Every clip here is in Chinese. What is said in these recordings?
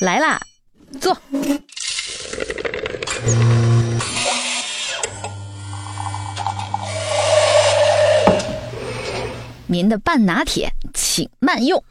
来啦，坐。您的半拿铁，请慢用。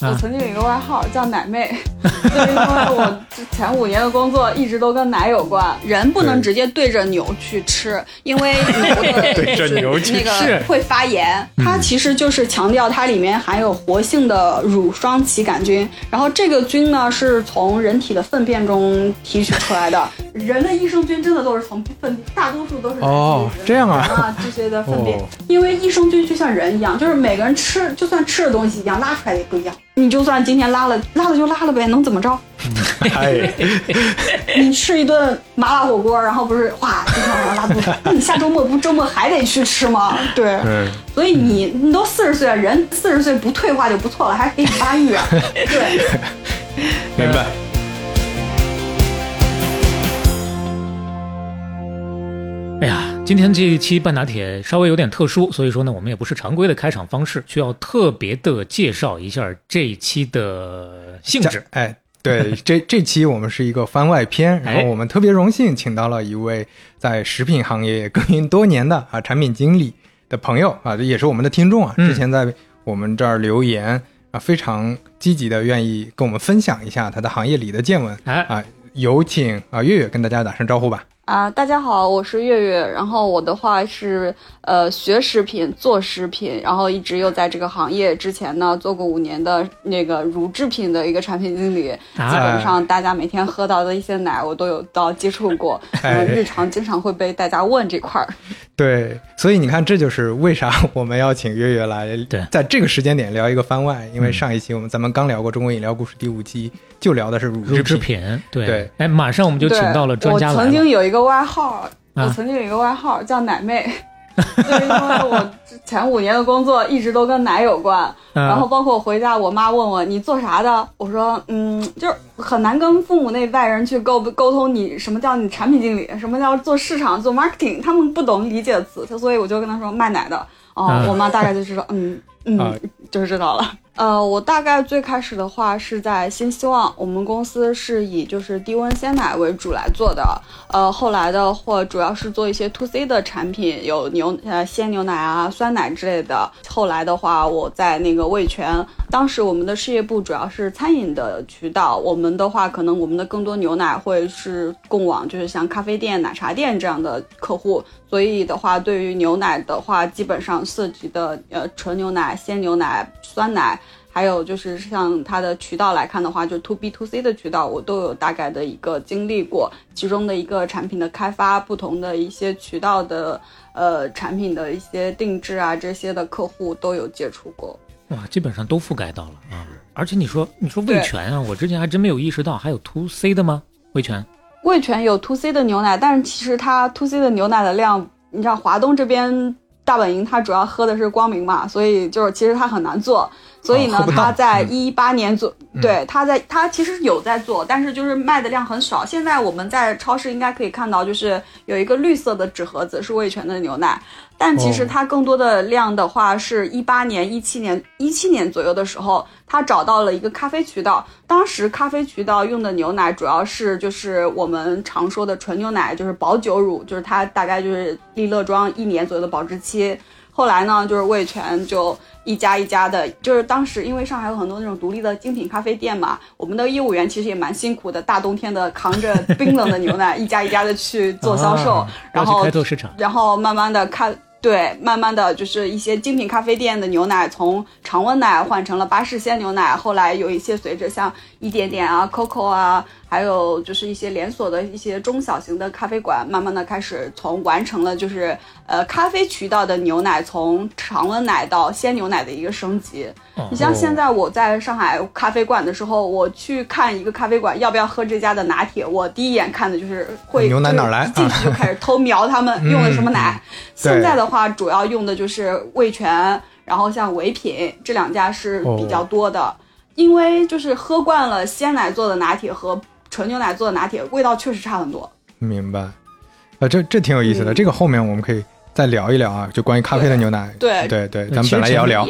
我曾经有一个外号叫奶妹，就是因为我前五年的工作一直都跟奶有关。人不能直接对着牛去吃，因为牛的对着牛去那个吃会发炎。它其实就是强调它里面含有活性的乳双歧杆菌，然后这个菌呢是从人体的粪便中提取出来的。人的益生菌真的都是从粪，大多数都是哦这样啊人啊这些的粪便哦，因为益生菌就像人一样，就是每个人吃，就算吃的东西一样，拉出来也不一样。你就算今天拉了，拉了就拉了呗，能怎么着？哎，你吃一顿麻辣火锅，然后不是哗，今天晚上拉肚子，那你下周末不周末还得去吃吗？对，嗯，所以你你都四十岁了，人四十岁不退化就不错了，还可以发育啊。对，明白。哎呀，今天这一期半打铁稍微有点特殊，所以说呢，我们也不是常规的开场方式，需要特别的介绍一下这一期的性质。哎，对，这这期我们是一个番外篇，然后哎我们特别荣幸请到了一位在食品行业耕耘多年的啊产品经理的朋友啊，这也是我们的听众啊，嗯之前在我们这儿留言啊，非常积极的愿意跟我们分享一下他的行业里的见闻哎，啊，有请啊月月跟大家打声招呼吧。啊，大家好，我是月月。然后我的话是呃学食品、做食品，然后一直又在这个行业。之前呢做过五年的那个乳制品的一个产品经理，基啊本上大家每天喝到的一些奶我都有到接触过，哎嗯，日常经常会被大家问这块儿。对，所以你看，这就是为啥 我们要请月月来，在这个时间点聊一个番外，因为嗯上一期我们咱们刚聊过中国饮料故事第五期，就聊的是乳乳制制品。对对哎，马上我们就请到了专家对我曾。经有一个外号，啊我曾经有一个外号叫奶妹，就是因为我前五年的工作一直都跟奶有关。嗯然后包括我回家，我妈问我你做啥的，我说嗯，就是很难跟父母那外人去沟沟通你什么叫你产品经理，什么叫做市场做 marketing，他们不懂理解的词，所以我就跟他说卖奶的。哦，嗯我妈大概就是说嗯嗯，啊就是知道了。呃，我大概最开始的话是在新希望，我们公司是以就是低温鲜奶为主来做的。呃，后来的话主要是做一些 to C 的产品，有牛呃鲜牛奶啊、酸奶之类的。后来的话，我在那个味全，当时我们的事业部主要是餐饮的渠道，我们的话可能我们的更多牛奶会是供往就是像咖啡店、奶茶店这样的客户，所以的话，对于牛奶的话，基本上涉及的呃纯牛奶、鲜牛奶、酸奶。还有就是像它的渠道来看的话，就 to B to C 的渠道，我都有大概的一个经历过。其中的一个产品的开发，不同的一些渠道的呃产品的一些定制啊，这些的客户都有接触过。哇，基本上都覆盖到了啊！而且你说你说味全啊，我之前还真没有意识到还有 to C 的吗？味全味全有 to C 的牛奶，但是其实它 to C 的牛奶的量，你知道华东这边大本营它主要喝的是光明嘛，所以就是其实它很难做。所以呢，哦喝不到它在嗯一八年做，嗯对，他在他其实有在做，但是就是卖的量很少。现在我们在超市应该可以看到，就是有一个绿色的纸盒子是味全的牛奶，但其实哦它更多的量的话是一八年、一七年、一七年左右的时候，他找到了一个咖啡渠道。当时咖啡渠道用的牛奶主要是就是我们常说的纯牛奶，就是保酒乳，就是它大概就是利乐庄一年左右的保质期。后来呢，就是味全就一家一家的，就是当时因为上海有很多那种独立的精品咖啡店嘛，我们的业务员其实也蛮辛苦的，大冬天的扛着冰冷的牛奶，一家一家的去做销售，啊然后开拓市场。然后慢慢的看，对，慢慢的就是一些精品咖啡店的牛奶从常温奶换成了巴氏鲜牛奶，后来有一些随着像一点点啊、COCO 啊，还有就是一些连锁的一些中小型的咖啡馆，慢慢的开始从完成了就是呃咖啡渠道的牛奶从常温奶到鲜牛奶的一个升级。哦。你像现在我在上海咖啡馆的时候，我去看一个咖啡馆要不要喝这家的拿铁，我第一眼看的就是会牛奶哪来？进去就 开始偷瞄他们用的什么奶。现在的话，主要用的就是味全，然后像唯品这两家是比较多的，因为就是喝惯了鲜奶做的拿铁和纯牛奶做的拿铁，味道确实差很多。明白，啊，这这挺有意思的，嗯这个后面我们可以再聊一聊啊，就关于咖啡的牛奶。对对对，对咱们本来也要聊。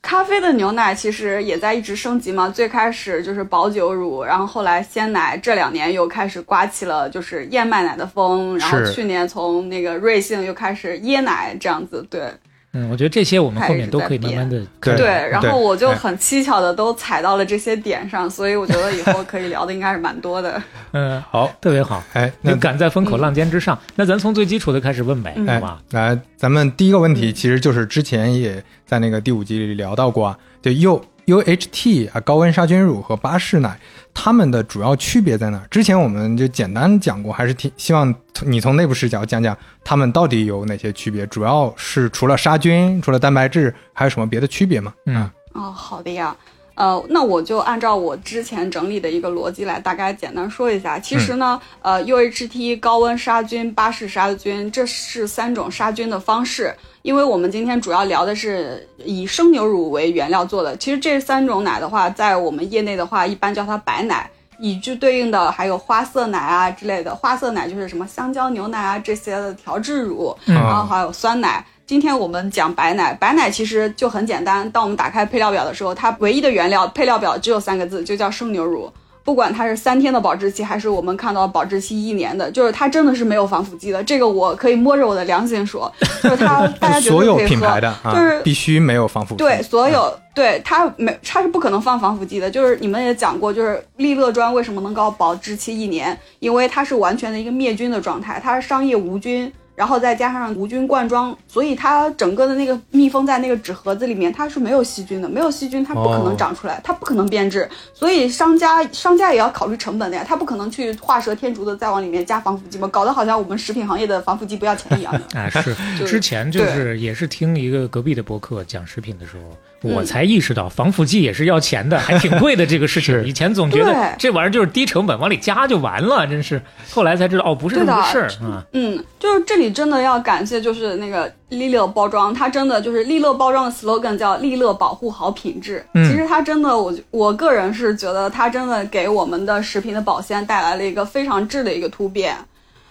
咖啡的牛奶其实也在一直升级嘛，最开始就是保酒乳，然后后来鲜奶，这两年又开始刮起了就是燕麦奶的风，然后去年从那个瑞幸又开始椰奶这样子，对嗯，我觉得这些我们后面都可以慢慢的对对，然后我就哎很蹊跷的都踩到了这些点上，所以我觉得以后可以聊的应该是蛮多的。嗯，好，特别好。哎，那赶在风口浪尖之上，那咱从最基础的开始问呗，好吧？，来，咱们第一个问题其实就是之前也在那个第五集里聊到过啊，就 U UHT 啊高温杀菌乳和巴氏奶，它们的主要区别在哪儿？之前我们就简单讲过，还是挺希望你从内部视角讲讲它们到底有哪些区别，主要是除了杀菌，除了蛋白质，还有什么别的区别吗？嗯啊，哦，好的呀。呃，那我就按照我之前整理的一个逻辑来大概简单说一下。其实呢，呃，UHT 高温杀菌、巴氏杀菌，这是三种杀菌的方式。因为我们今天主要聊的是以生牛乳为原料做的，其实这三种奶的话，在我们业内的话，一般叫它白奶。以具对应的还有花色奶啊之类的，花色奶就是什么香蕉牛奶啊这些的调制乳，嗯然后还有酸奶。今天我们讲白奶，白奶其实就很简单。当我们打开配料表的时候，它唯一的原料配料表只有三个字，就叫生牛乳。不管它是三天的保质期，还是我们看到保质期一年的，就是它真的是没有防腐剂的。这个我可以摸着我的良心说，就是它大家绝所有对可以喝。品牌的啊，就是必须没有防腐剂。对，所有、嗯对它没，它是不可能放防腐剂的。就是你们也讲过，就是利乐砖为什么能够保质期一年，因为它是完全的一个灭菌的状态，它是商业无菌，然后再加上无菌灌装，所以它整个的那个密封在那个纸盒子里面，它是没有细菌的，没有细菌它不可哦。能长出来，它不可能变质，所以商家商家也要考虑成本的呀，他不可能去画蛇添足的再往里面加防腐剂嘛，搞得好像我们食品行业的防腐剂不要钱一样的。啊 是之前就是也是听一个隔壁的博客讲食品的时候，我才意识到防腐剂也是要钱的，还挺贵的这个事情。以前总觉得这玩意儿就是低成本，往里加就完了，真是。后来才知道哦，不是这么回事儿啊。嗯，就是这里真的要感谢，就是那个利乐包装，它真的就是利乐包装的 slogan 叫“利乐保护好品质”。嗯其实它真的，我我个人是觉得它真的给我们的食品的保鲜带来了一个非常质的一个突变。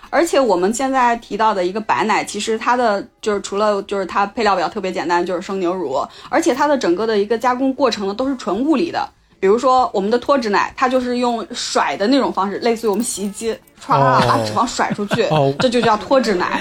而且我们现在提到的一个白奶，其实它的就是除了就是它配料表特别简单，就是生牛乳，而且它的整个的一个加工过程呢都是纯物理的。比如说我们的脱脂奶，它就是用甩的那种方式，类似于我们洗衣机唰哦把脂肪甩出去，哦这就叫脱脂奶。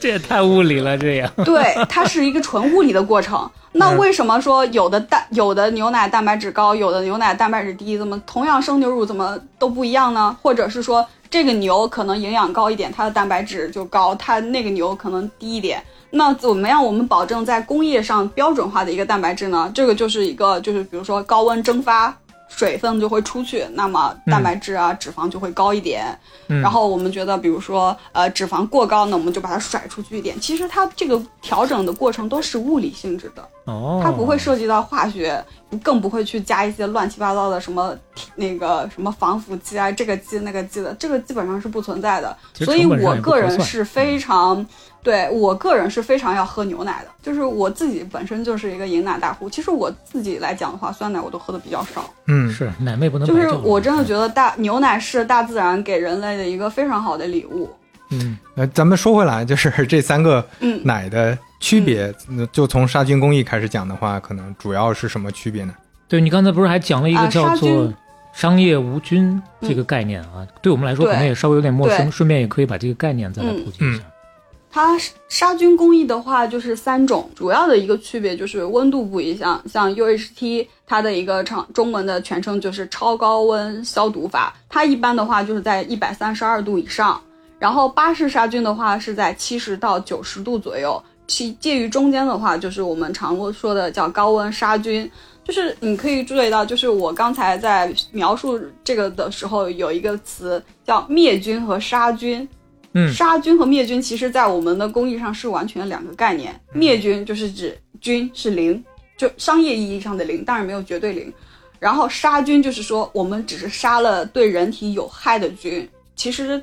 这也太物理了，这也。对，它是一个纯物理的过程。那嗯为什么说有的蛋有的牛奶蛋白质高，有的牛奶蛋白质低？怎么同样生牛乳怎么都不一样呢？或者是说这个牛可能营养高一点，它的蛋白质就高，它那个牛可能低一点？那怎么样我们保证在工业上标准化的一个蛋白质呢？这个就是一个就是比如说高温蒸发。水分就会出去，那么蛋白质啊、脂肪就会高一点。嗯然后我们觉得，比如说呃脂肪过高呢，我们就把它甩出去一点。其实它这个调整的过程都是物理性质的，哦，它不会涉及到化学，更不会去加一些乱七八糟的什么那个什么防腐剂啊，这个剂那个剂的，这个基本上是不存在的。所以我个人是非常。对我个人是非常要喝牛奶的，就是我自己本身就是一个饮奶大户。其实我自己来讲的话，酸奶我都喝的比较少。嗯，是奶妹不能就是我真的觉得大牛奶是大自然给人类的一个非常好的礼物。嗯，呃，咱们说回来，就是这三个嗯奶的区别，那就从杀菌工艺开始讲的话，可能主要是什么区别呢？对你刚才不是还讲了一个啊叫做商业无菌这个概念啊？对我们来说可能也稍微有点陌生，顺便也可以把这个概念再来普及一下。它杀菌工艺的话，就是三种，主要的一个区别就是温度不一样。像 UHT 它的一个长中文的全称就是超高温消毒法，它一般的话就是在一百三十二度以上。然后巴氏杀菌的话是在七十到九十度左右，其介于中间的话就是我们常说的叫高温杀菌。就是你可以注意到，就是我刚才在描述这个的时候，有一个词叫灭菌和杀菌。嗯杀菌和灭菌其实在我们的工艺上是完全两个概念。灭菌就是指菌是零，就商业意义上的零，当然没有绝对零。然后杀菌就是说我们只是杀了对人体有害的菌。其实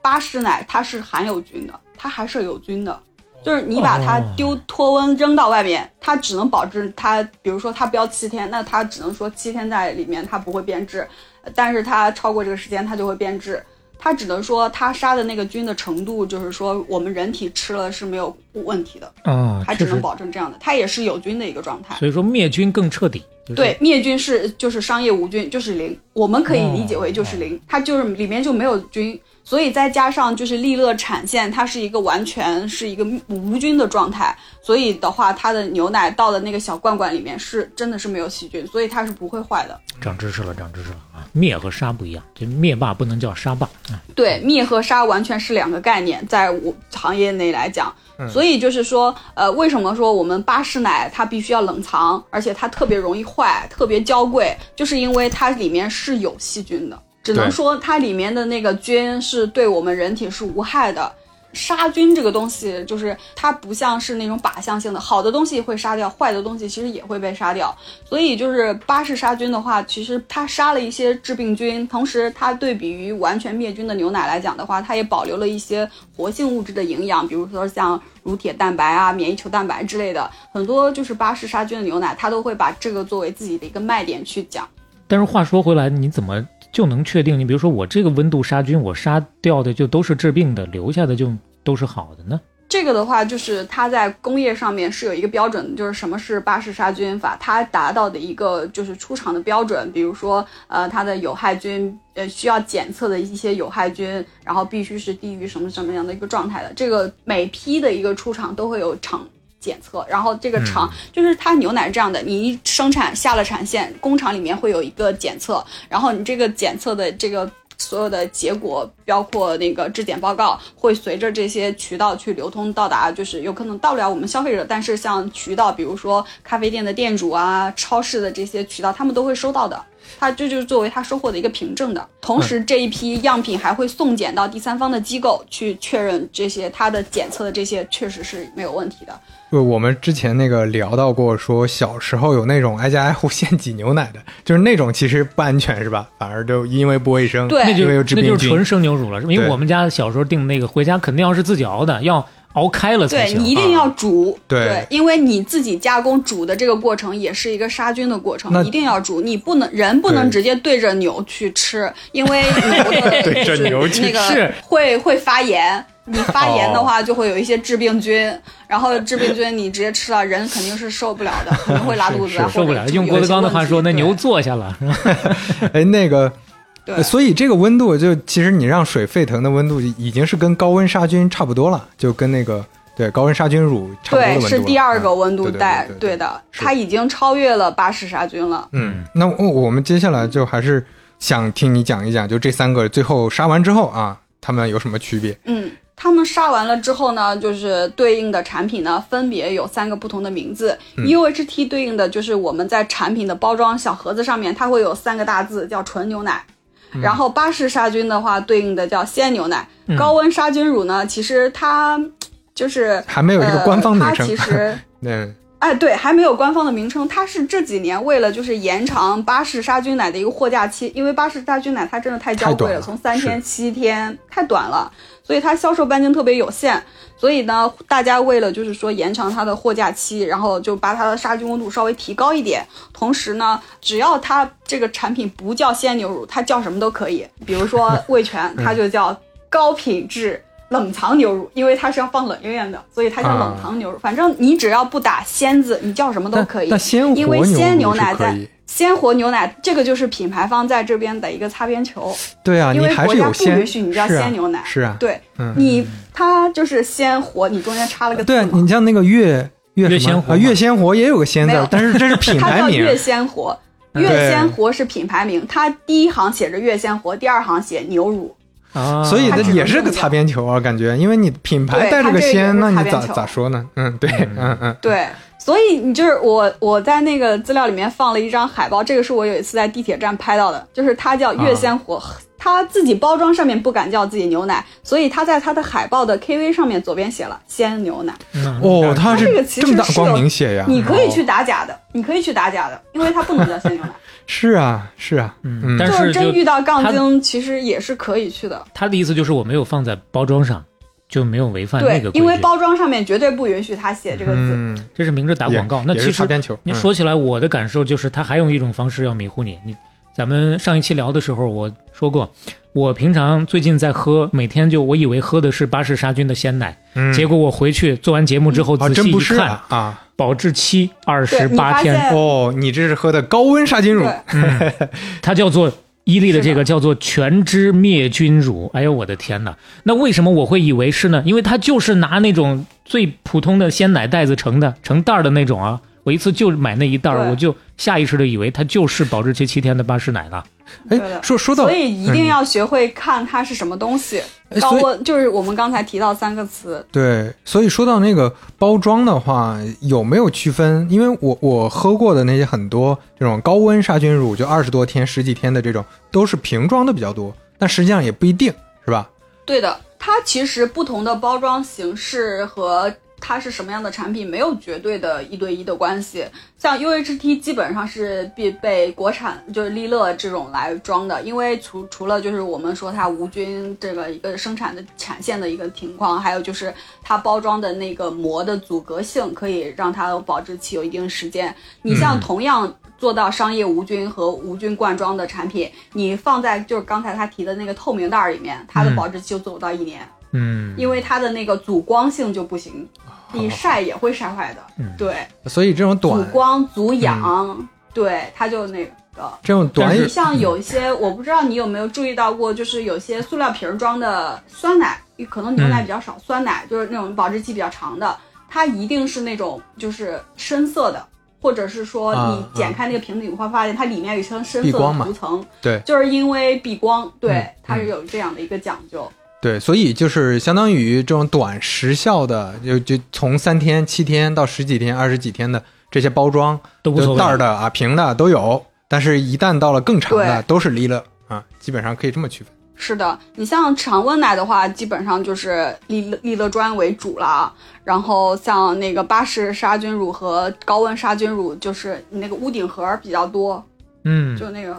巴氏奶它是含有菌的，它还是有菌的。就是你把它丢脱温扔到外面，它只能保质它，比如说它标七天，那它只能说七天在里面它不会变质，但是它超过这个时间它就会变质。它只能说它杀的那个菌的程度，就是说我们人体吃了是没有问题的，啊，他只能。保证这样的，它也是有菌的一个状态。所以说灭菌更彻底。就是、对，灭菌是就是商业无菌，就是零，我们可以理解为就是零，它就是里面就没有菌，所以再加上就是利乐产线，它是一个完全是一个无菌的状态，所以的话，它的牛奶倒的那个小罐罐里面是真的是没有细菌，所以它是不会坏的。长知识了，长知识了啊！灭和杀不一样，这灭霸不能叫杀霸啊。对，灭和杀完全是两个概念，在我行业内来讲，所以就是说，呃，为什么说我们巴氏奶它必须要冷藏，而且它特别容易坏，特别娇贵，就是因为它里面是有细菌的，只能说它里面的那个菌是对我们人体是无害的。杀菌这个东西，就是它不像是那种靶向性的，好的东西会杀掉，坏的东西其实也会被杀掉。所以就是巴氏杀菌的话，其实它杀了一些致病菌，同时它对比于完全灭菌的牛奶来讲的话，它也保留了一些活性物质的营养，比如说像乳铁蛋白啊、免疫球蛋白之类的，很多就是巴氏杀菌的牛奶，它都会把这个作为自己的一个卖点去讲。但是话说回来，你怎么就能确定？你比如说我这个温度杀菌，我杀掉的就都是致病的，留下的就都是好的呢？这个的话，就是它在工业上面是有一个标准，就是什么是巴氏杀菌法，它达到的一个就是出厂的标准，比如说呃它的有害菌，呃需要检测的一些有害菌，然后必须是低于什么什么样的一个状态的，这个每批的一个出厂都会有厂。检测，然后这个厂、就是它牛奶是这样的，你一生产下了产线，工厂里面会有一个检测，然后你这个检测的这个所有的结果，包括那个质检报告，会随着这些渠道去流通到达，就是有可能到不了我们消费者，但是像渠道，比如说咖啡店的店主啊、超市的这些渠道，他们都会收到的。它这就是作为他收获的一个凭证的，同时这一批样品还会送检到第三方的机构去确认这些它的检测的这些确实是没有问题的。就我们之前那个聊到过，说小时候有那种挨家挨户现挤牛奶的，就是那种其实不安全是吧？反而就因为不卫生，对那就因为有致病菌那就是纯生牛乳了，因为我们家小时候订那个回家肯定要是自己熬的，要熬开了才对。你一定要煮，对因为你自己加工煮的这个过程也是一个杀菌的过程，一定要煮。你不能人不能直接对着牛去吃，因为牛的 对着牛去那个吃会会发炎。你发炎的哦话，就会有一些致病菌，然后致病菌你直接吃了，人肯定是受不了的，可能会拉肚子受不了。用郭德纲的话说，那牛坐下了。哎，那个，对呃所以这个温度就其实你让水沸腾的温度已经是跟高温杀菌差不多了，就跟那个对高温杀菌乳差不多的对，温度对。是第二个嗯温度对对带，对对的，它已经超越了巴氏杀菌了。嗯，那我我们接下来就还是想听你讲一讲，就这三个最后杀完之后啊，它们有什么区别？嗯，他们杀完了之后呢，就是对应的产品呢，分别有三个不同的名字。UHT 对应的就是我们在产品的包装小盒子上面，它会有三个大字叫纯牛奶。然后巴氏杀菌的话，对应的叫鲜牛奶。高温杀菌乳呢，其实它就是还没有一个官方名呃、称。它其实 嗯，哎，对，还没有官方的名称。它是这几年为了就是延长巴氏杀菌奶的一个货架期，因为巴氏杀菌奶它真的太娇贵了，了。从三天七天太短了，所以它销售半径特别有限。所以呢，大家为了就是说延长它的货架期，然后就把它的杀菌温度稍微提高一点。同时呢，只要它这个产品不叫鲜牛乳，它叫什么都可以，比如说味全，它就叫高品质。冷藏牛乳，因为它是要放冷链链的，所以它叫冷藏牛乳。反正你只要不打“鲜”字，你叫什么都可以。那鲜活因为鲜牛牛奶在。鲜活牛奶，这个就是品牌方在这边的一个擦边球。对啊，因为你还国家不是有鲜，允许你叫鲜牛奶是啊，对、嗯你，它就是鲜活，你中间插了个对啊，你像那个月月什么啊，月鲜活嘛月鲜活也有个鲜，字但是这是品它牌名。叫月鲜活。嗯月鲜活是品牌名，它第一行写着月鲜活，第二行写牛乳。啊，所以这也是个擦边球啊，感觉，因为你品牌带着个鲜，那你咋咋说呢？嗯，对，嗯嗯，对，所以你就是我，我在那个资料里面放了一张海报，这个是我有一次在地铁站拍到的，就是它叫月鲜活，它自己包装上面不敢叫自己牛奶，所以它在它的海报的 KV 上面左边写了鲜牛奶，嗯哦，它这个其实是有明写呀，你可以去哦打假的，你可以去打假的，因为它不能叫鲜牛奶，是啊是啊，嗯，但就是真遇到杠精，其实也是可以去的。他的意思就是我没有放在包装上，就没有违反那个，规矩。因为包装上面绝对不允许他写这个字。嗯，这是明着打广告。那其实擦球。嗯你说起来，我的感受就是他还用一种方式要迷糊你，你咱们上一期聊的时候我说过，我平常最近在喝，每天就我以为喝的是巴氏杀菌的鲜奶，嗯结果我回去做完节目之后啊，仔细一真不是看，啊啊！保质期二对十八天，哦，你这是喝的高温杀菌乳，对，它叫做伊利的这个叫做全脂灭菌乳。哎呦我的天哪！那为什么我会以为是呢？因为它就是拿那种最普通的鲜奶袋子盛的，成袋儿的那种啊。我一次就买那一袋儿，我就下意识的以为它就是保质期七天的巴氏奶了。哎对，的说说到所以一定要学会看它是什么东西。高温就是我们刚才提到三个词，对，所以说到那个包装的话，有没有区分？因为我我喝过的那些很多这种高温杀菌乳，就二十多天、十几天的这种，都是瓶装的比较多，但实际上也不一定，是吧？对的，它其实不同的包装形式和它是什么样的产品没有绝对的一对一的关系。像 UHT 基本上是必被国产就是利乐这种来装的，因为除除了就是我们说它无菌这个一个生产的产线的一个情况，还有就是它包装的那个膜的阻隔性可以让它保质期有一定时间。你像同样做到商业无菌和无菌灌装的产品，你放在就是刚才他提的那个透明袋儿里面，它的嗯保质期就做不到一年。嗯，因为它的那个阻光性就不行，你晒也会晒坏的。嗯。对，所以这种短阻光、阻氧，对，它就那个。这种短你像有一些，我不知道你有没有注意到过，就是有些塑料瓶儿装的酸奶，可能牛奶比较少，酸奶就是那种保质期比较长的，它一定是那种就是深色的，或者是说啊你剪开那个瓶子，你会发现它里面有一层深色的涂层，对。就是因为避光，对嗯，它是有这样的一个讲究。对，所以就是相当于这种短时效的，就就从三天、七天到十几天、二十几天的这些包装，就都无所谓。袋儿的啊、瓶的都有。但是，一旦到了更长的，都是利乐啊，基本上可以这么区分。是的，你像常温奶的话，基本上就是利乐利乐专为主了。然后像那个巴氏杀菌乳和高温杀菌乳，就是你那个屋顶盒比较多，嗯，就那个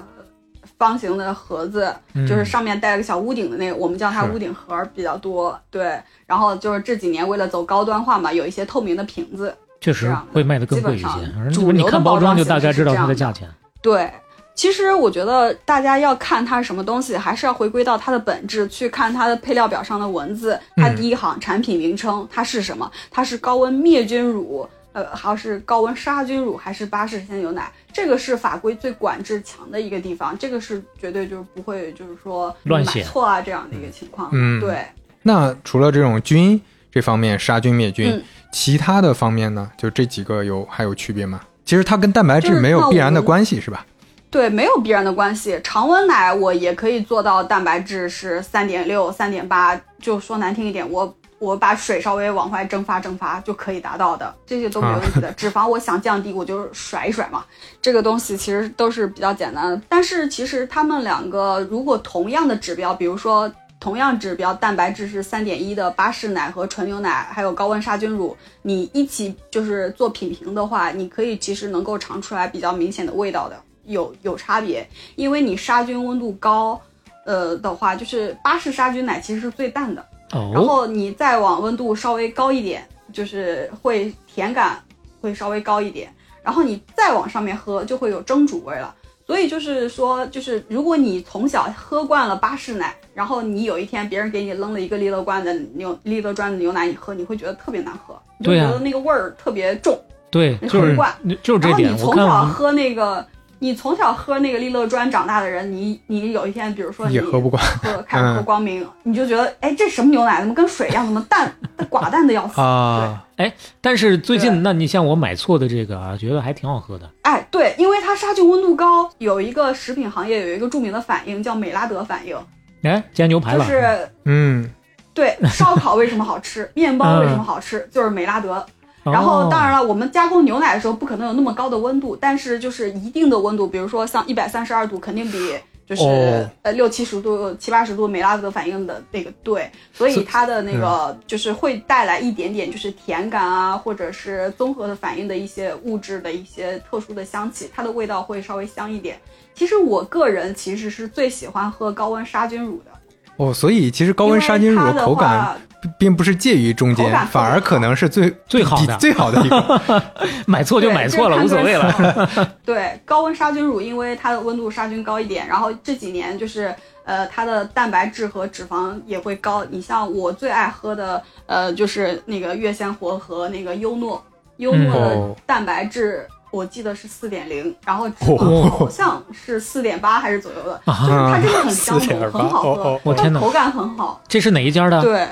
方形的盒子，嗯就是上面带了个小屋顶的那个，我们叫它屋顶盒比较多。对，然后就是这几年为了走高端化嘛，有一些透明的瓶子。确实会卖的更贵一些。主流的你看包包装装就大概知道它的价钱。对，其实我觉得大家要看它是什么东西，还是要回归到它的本质，去看它的配料表上的文字，它嗯第一行产品名称它是什么，它是高温灭菌乳。呃，还是高温杀菌乳，还是巴氏鲜牛奶？这个是法规最管制强的一个地方，这个是绝对就是不会就是说乱写买错啊这样的一个情况。嗯对，那除了这种菌这方面杀菌灭菌，嗯其他的方面呢？就这几个有还有区别吗？其实它跟蛋白质没有必然的关系，是吧？对，没有必然的关系。常温奶我也可以做到蛋白质是三点六、三点八，就说难听一点，我我把水稍微往外蒸发蒸发就可以达到的，这些都没有问题的。脂肪我想降低，我就甩一甩嘛，这个东西其实都是比较简单的。但是其实他们两个如果同样的指标，比如说。同样指标，蛋白质是三点一的巴氏奶和纯牛奶，还有高温杀菌乳，你一起就是做品评的话，你可以其实能够尝出来比较明显的味道的，有有差别，因为你杀菌温度高，呃的话，就是巴氏杀菌奶其实是最淡的，然哦，后你再往温度稍微高一点，就是会甜感会稍微高一点，然后你再往上面喝就会有蒸煮味了。所以就是说，就是如果你从小喝惯了巴氏奶，然后你有一天别人给你扔了一个利乐罐的牛利乐砖的牛奶，你喝你会觉得特别难喝，你就觉得那个味儿特别重。对，你就是喝不惯就是这点。然后你从小喝那个，你从小喝那个利乐砖长大的人，你你有一天，比如说你也喝不惯喝开始喝嗯光明，你就觉得，哎，这什么牛奶？怎么跟水一样？怎么淡 寡淡的要死？啊，哎但是最近，那你像我买错的这个啊，觉得还挺好喝的。哎，对，因为它杀菌温度高，有一个食品行业有一个著名的反应叫美拉德反应，哎，煎牛排了，就是嗯，对烧烤为什么好吃，面包为什么好吃，就是美拉德。然后当然哦，了，我们加工牛奶的时候不可能有那么高的温度，但是就是一定的温度，比如说像一百三十二度，肯定比就是、哦。呃六七十度、七八十度美拉德反应的那个对，所以它的那嗯。个就是会带来一点点就是甜感啊，或者是综合的反应的一些物质的一些特殊的香气，它的味道会稍微香一点。其实我个人其实是最喜欢喝高温杀菌乳的，哦，所以其实高温杀菌乳口感并不是介于中间反而可能是最 最好的最好的一个。买错就买错了，无所谓。了。对，高温杀菌乳，因为它的温度杀菌高一点，然后这几年就是呃，它的蛋白质和脂肪也会高。你像我最爱喝的，呃，就是那个月鲜活和那个优诺，优诺哦的蛋白质。我记得是四点零，然后好像是四点八还是左右的，啊就是它真的很香浓，很好喝，哦哦我天哪口感很好。这是哪一家的？对，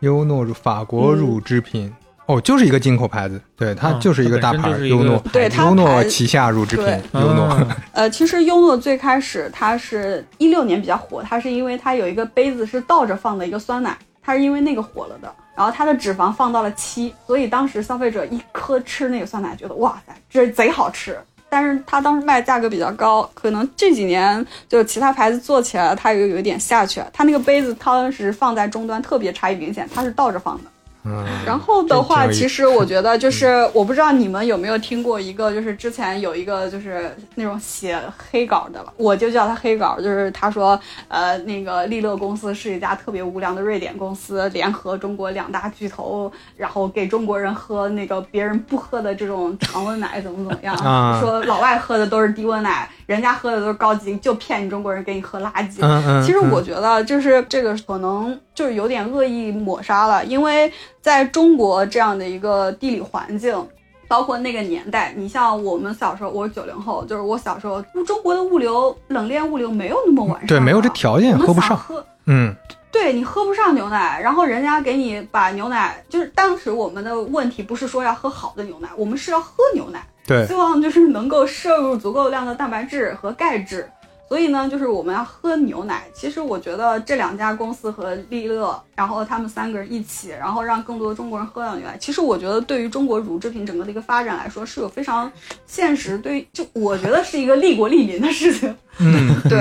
优诺乳，法国乳制品。哦，就是一个进口牌子，对，它啊就是一个大牌优诺，对它优诺旗下乳制品优诺。啊呃，其实优诺最开始它是一六年比较火，它是因为它有一个杯子是倒着放的一个酸奶，它是因为那个火了的。然后它的脂肪放到了七，所以当时消费者一颗吃那个酸奶，觉得哇塞，这贼好吃。但是它当时卖价格比较高，可能这几年就其他牌子做起来了，它又有一点下去了。它那个杯子当时放在终端特别差异明显，它是倒着放的。嗯，然后的话，其实我觉得就是，我不知道你们有没有听过一个，就是之前有一个就是那种写黑稿的了，我就叫他黑稿，就是他说，呃，那个利乐公司是一家特别无良的瑞典公司，联合中国两大巨头，然后给中国人喝那个别人不喝的这种常温奶，怎么怎么样，啊。说老外喝的都是低温奶，人家喝的都是高级，就骗你中国人给你喝垃圾。嗯嗯，其实嗯我觉得，就是这个可能就是有点恶意抹杀了，因为在中国这样的一个地理环境，包括那个年代，你像我们小时候，我是九零后，就是我小时候，中国的物流冷链物流没有那么完善，对没有这条件喝不上。喝嗯。对你喝不上牛奶，然后人家给你把牛奶，就是当时我们的问题不是说要喝好的牛奶，我们是要喝牛奶，对希望就是能够摄入足够量的蛋白质和钙质。所以呢，就是我们要喝牛奶。其实我觉得这两家公司和利乐，然后他们三个人一起，然后让更多的中国人喝到牛奶。其实我觉得对于中国乳制品整个的一个发展来说，是有非常现实，对就我觉得是一个利国利民的事情。嗯，对，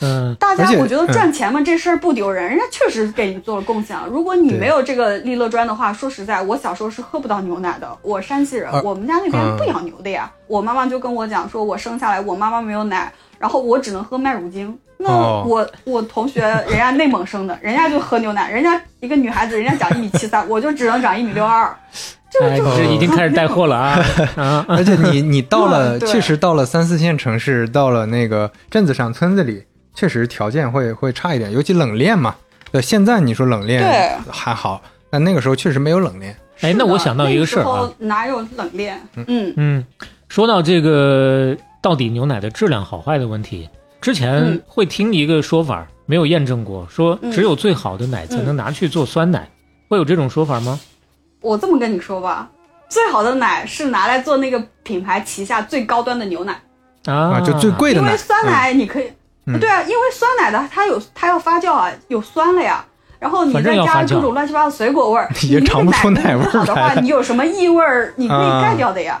嗯，大家我觉得嗯赚钱嘛，这事儿不丢人，人家确实给你做了贡献了。如果你没有这个利乐砖的话，说实在，我小时候是喝不到牛奶的。我山西人，啊我们家那边嗯不养牛的呀。我妈妈就跟我讲说，我生下来我妈妈没有奶，然后我只能喝麦乳精。那哦我、我同学人家内蒙生的，人家就喝牛奶，人家一个女孩子，人家长一米七三，我就只能长一米六二。这就这已经开始带货了啊 啊！而且你你到了，确实到了三四线城市，到了那个镇子上、村子里，确实条件会会差一点，尤其冷链嘛。对，现在你说冷链对还好，但那个时候确实没有冷链。哎，那我想到一个事儿啊哪有冷链？嗯嗯，说到这个到底牛奶的质量好坏的问题，之前嗯会听一个说法，没有验证过，说嗯只有最好的奶才能拿去做酸奶，会有这种说法吗？我这么跟你说吧，最好的奶是拿来做那个品牌旗下最高端的牛奶，啊，啊，就最贵的奶。因为酸奶你可以，嗯对啊，因为酸奶的它有它要发酵啊，有酸了呀。然后你再加各种乱七八糟水果味儿，也你那个尝不出奶味儿不好的话，你有什么异味儿，你可以盖掉的呀。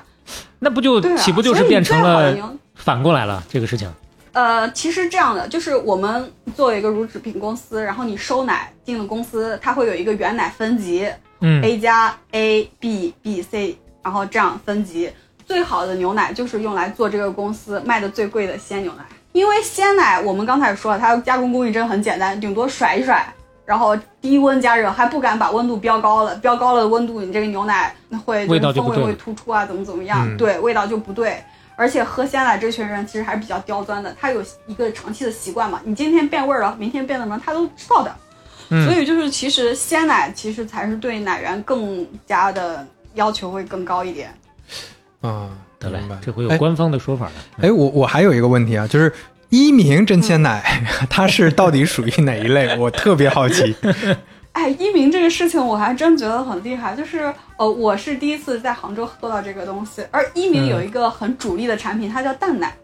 那不就啊，岂不就是变成了反过来了这个事情？呃，其实这样的，就是我们作为一个乳制品公司，然后你收奶进了公司，它会有一个原奶分级，嗯 A 加 A B B C，然后这样分级。最好的牛奶就是用来做这个公司卖的最贵的鲜牛奶，因为鲜奶我们刚才也说了，它加工工艺真的很简单，顶多甩一甩，然后低温加热，还不敢把温度飙高了，飙高了温度，你这个牛奶会味道就风味会突出啊，怎么怎么样，嗯对，味道就不对。而且喝鲜奶这群人其实还是比较刁钻的，他有一个长期的习惯嘛，你今天变味儿了，明天变什么，他都知道的。嗯所以就是其实鲜奶其实才是对奶源更加的要求会更高一点。啊，得嘞，这回有哎官方的说法了。哎，我我还有一个问题啊，就是一鸣真鲜奶，它是到底属于哪一类？我特别好奇。哎，一鸣这个事情我还真觉得很厉害，就是呃，我是第一次在杭州喝到这个东西，而一鸣嗯。有一个很主力的产品，它叫淡奶，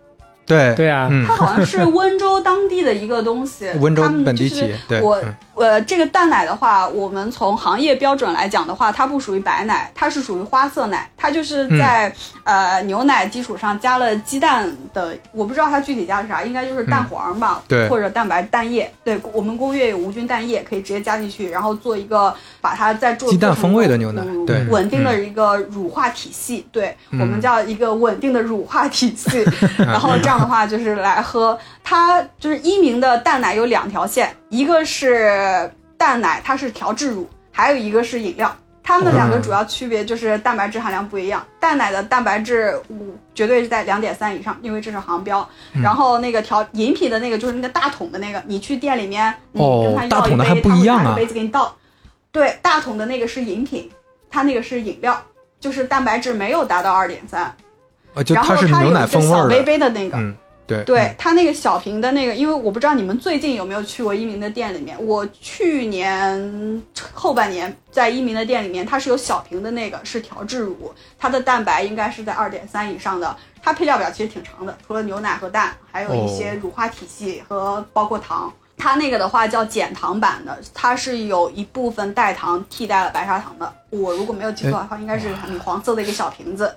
对。对啊。嗯。它，好像是温州当地的一个东西，温州他们就是本地企业，对，我嗯呃，这个蛋奶的话，我们从行业标准来讲的话，它不属于白奶，它是属于花色奶，它就是在、呃牛奶基础上加了鸡蛋的，我不知道它具体加的啥，应该就是蛋黄吧，对。或者蛋白蛋液。对我们工业有无菌蛋液，可以直接加进去，然后做一个把它再做鸡蛋风味的牛奶嗯对。稳定的一个乳化体系，对、嗯。我们叫一个稳定的乳化体系。然后这样的话就是来喝，它就是一鸣的蛋奶有两条线，一个是蛋奶，它是调制乳。还有一个是饮料。它们两个主要区别就是蛋白质含量不一样，蛋奶的蛋白质五绝对是在两点三以上，因为这是航标。然后那个调饮品的那个就是那个大桶的那个，你去店里面，你跟他要一杯，他会拿着杯子给你倒。对，大桶的那个是饮品，它那个是饮料，就是蛋白质没有达到二点三。然后它有一个小杯杯的那个。对，对它那个小瓶的那个，因为我不知道你们最近有没有去过一鸣的店里面。我去年后半年在一鸣的店里面，它是有小瓶的那个，是调制乳，它的蛋白应该是在二点三以上的。它配料表其实挺长的，除了牛奶和蛋，还有一些乳化体系和包括糖。它那个的话叫减糖版的，它是有一部分代糖替代了白砂糖的。我如果没有记错的话，应该是米黄色的一个小瓶子，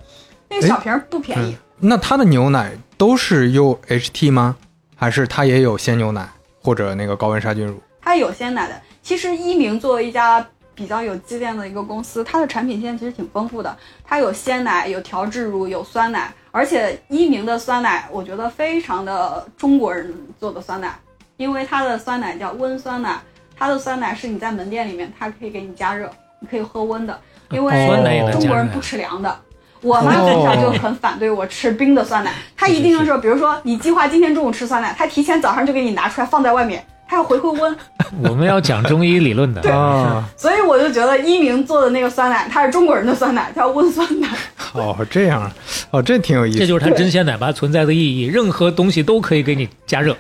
那个小瓶不便宜。那它的牛奶都是 UHT 吗？还是它也有鲜牛奶或者那个高温杀菌乳？它有鲜奶的。其实一鸣作为一家比较有积淀的一个公司，它的产品线其实挺丰富的。它有鲜奶，有调制乳，有酸奶。而且一鸣的酸奶，我觉得非常的中国人做的酸奶，因为它的酸奶叫温酸奶。它的酸奶是你在门店里面，它可以给你加热，你可以喝温的，因为中国人不吃凉的。我妈从小就很反对我吃冰的酸奶，她一定就是说，比如说你计划今天中午吃酸奶，她提前早上就给你拿出来放在外面，她要回回温。我们要讲中医理论的，对，所以我就觉得一鸣做的那个酸奶，它是中国人的酸奶，它要温酸奶。哦，这样，哦，这挺有意思。这就是它真鲜奶吧存在的意义，任何东西都可以给你加热。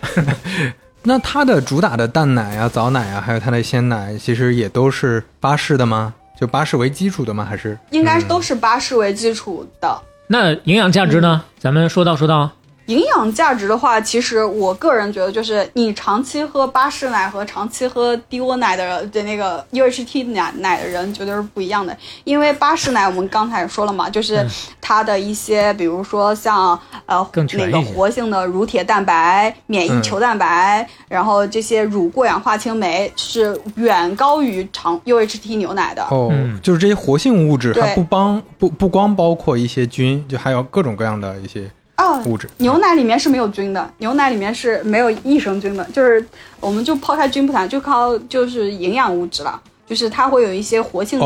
那它的主打的蛋奶啊、枣奶啊，还有它的鲜奶，其实也都是巴氏的吗？就巴士为基础的吗？还是应该都是巴士为基础的。那营养价值呢？咱们说到说到。营养价值的话，其实我个人觉得，就是你长期喝巴氏奶和长期喝低温奶的的那个 UHT 奶奶的人绝对是不一样的。因为巴氏奶我们刚才也说了嘛，就是它的一些，比如说像呃那个活性的乳铁蛋白、免疫球蛋白，然后这些乳过氧化氢酶是远高于长 UHT 牛奶的。哦，就是这些活性物质它不帮不不光包括一些菌，就还有各种各样的一些。哦，物质牛奶里面是没有菌的，牛奶里面是没有益生菌的，就是我们就抛开菌不谈，就靠就是营养物质了，就是它会有一些活性的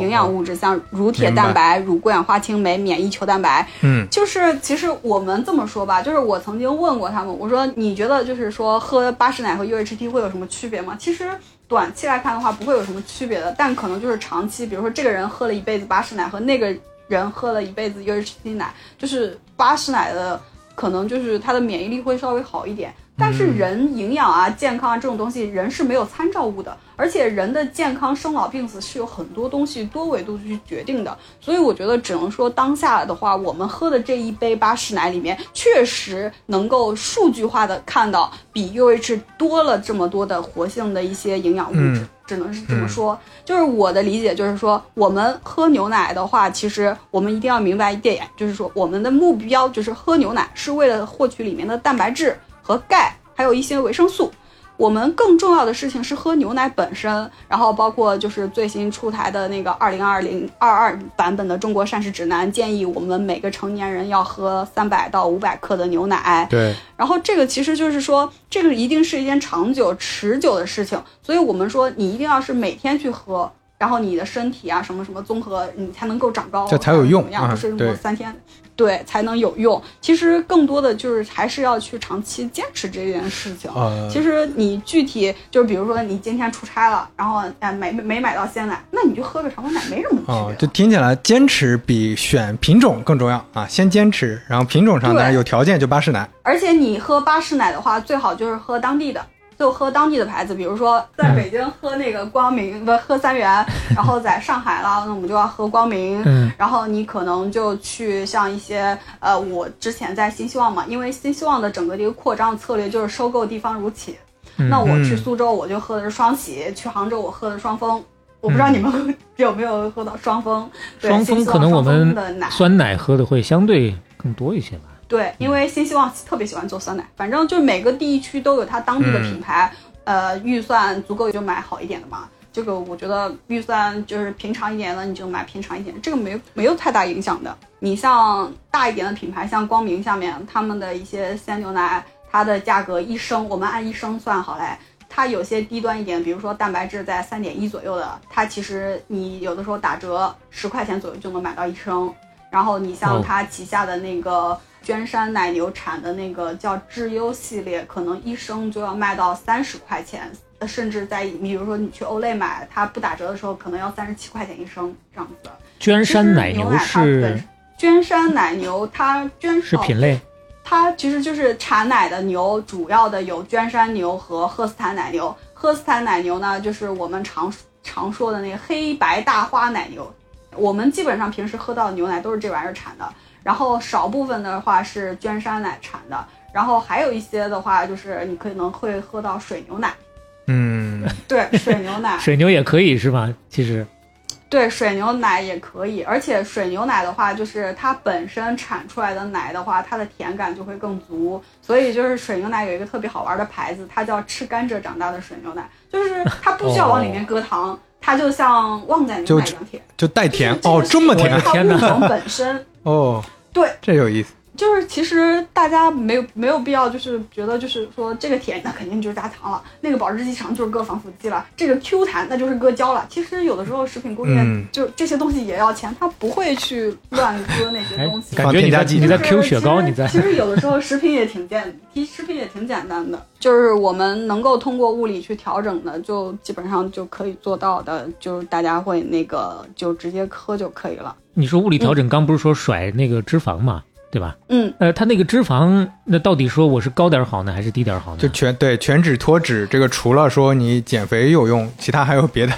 营养物质，像乳铁蛋白、乳过氧化氢酶、免疫球蛋白。嗯，就是其实我们这么说吧，就是我曾经问过他们，我说你觉得就是说喝巴氏奶和 UHT 会有什么区别吗？其实短期来看的话不会有什么区别的，但可能就是长期，比如说这个人喝了一辈子巴氏奶和那个。人喝了一辈子 UHT 奶，就是巴氏奶的，可能就是它的免疫力会稍微好一点。但是人营养啊、健康啊这种东西，人是没有参照物的，而且人的健康、生老病死是有很多东西多维度去决定的。所以我觉得只能说当下的话，我们喝的这一杯巴氏奶里面，确实能够数据化的看到比 UH 多了这么多的活性的一些营养物质。只能是这么说，就是我的理解，就是说我们喝牛奶的话，其实我们一定要明白一点，就是说我们的目标就是喝牛奶是为了获取里面的蛋白质和钙，还有一些维生素。我们更重要的事情是喝牛奶本身，然后包括就是最新出台的那个二零二零二二版本的中国膳食指南，建议我们每个成年人要喝三百到五百克的牛奶。对，然后这个其实就是说，这个一定是一件长久持久的事情，所以我们说你一定要是每天去喝。然后你的身体啊，什么什么综合，你才能够长高，这才有用啊！不是说三天，对，才能有用。其实更多的就是还是要去长期坚持这件事情。其实你具体就是比如说你今天出差了，然后哎没没买到鲜奶，那你就喝个常温奶没什么区别。就听起来坚持比选品种更重要啊！先坚持，然后品种上当然有条件就巴氏奶。而且你喝巴氏奶的话，最好就是喝当地的。就喝当地的牌子，比如说在北京喝那个光明，不喝三元，然后在上海啦，那我们就要喝光明。嗯，然后你可能就去像一些呃，我之前在新希望嘛，因为新希望的整个的一个扩张策略就是收购地方乳企。那我去苏州我就喝的是双喜，去杭州我喝的双峰。我不知道你们 有没有喝到双峰？双峰可能我们酸奶喝的会相对更多一些吧。对，因为新希望特别喜欢做酸奶，反正就是每个地区都有它当地的品牌，呃，预算足够就买好一点的嘛。这个我觉得预算就是平常一点的，你就买平常一点，这个没没有太大影响的。你像大一点的品牌，像光明下面他们的一些鲜牛奶，它的价格一升，我们按一升算好嘞，它有些低端一点，比如说蛋白质在三点一左右的，它其实你有的时候打折十块钱左右就能买到一升。然后你像哦它旗下的那个娟山奶牛产的那个叫智优系列，可能一升就要卖到三十块钱，呃甚至在比如说你去欧莱买，它不打折的时候可能要三十七块钱一升这样子的。娟山奶牛是身娟山奶牛，它娟哦是品类它其实就是产奶的牛，主要的有娟山牛和赫斯坦奶牛。赫斯坦奶牛呢，就是我们常常说的那个黑白大花奶牛。我们基本上平时喝到的牛奶都是这玩意儿产的，然后少部分的话是娟山奶产的，然后还有一些的话就是你可能会喝到水牛奶，嗯，对，水牛奶，水牛也可以是吧？其实对，水牛奶也可以，而且水牛奶的话，就是它本身产出来的奶的话，它的甜感就会更足。所以就是水牛奶有一个特别好玩的牌子，它叫吃甘蔗长大的水牛奶，就是它不需要往里面搁糖，它就像旺仔牛奶一样甜。就带甜哦，这么甜我的它天哪物种本身哦，对，这有意思。就是其实大家没有没有必要，就是觉得就是说这个甜那肯定就是加糖了，那个保质期长就是搁防腐剂了，这个 Q 弹那就是搁胶了。其实有的时候食品工业嗯就这些东西也要钱，他不会去乱搁那些哎东西。感觉你在放添加剂你在 Q 雪糕，你在其实有的时候食品也挺简，其实食品也挺简单的，就是我们能够通过物理去调整的，就基本上就可以做到的，就是大家会那个就直接喝就可以了。你说物理调整，刚不是说甩那个脂肪嘛，对吧？嗯，呃，它那个脂肪，那到底说我是高点儿好呢，还是低点儿好呢？就全对全脂脱脂这个，除了说你减肥有用，其他还有别的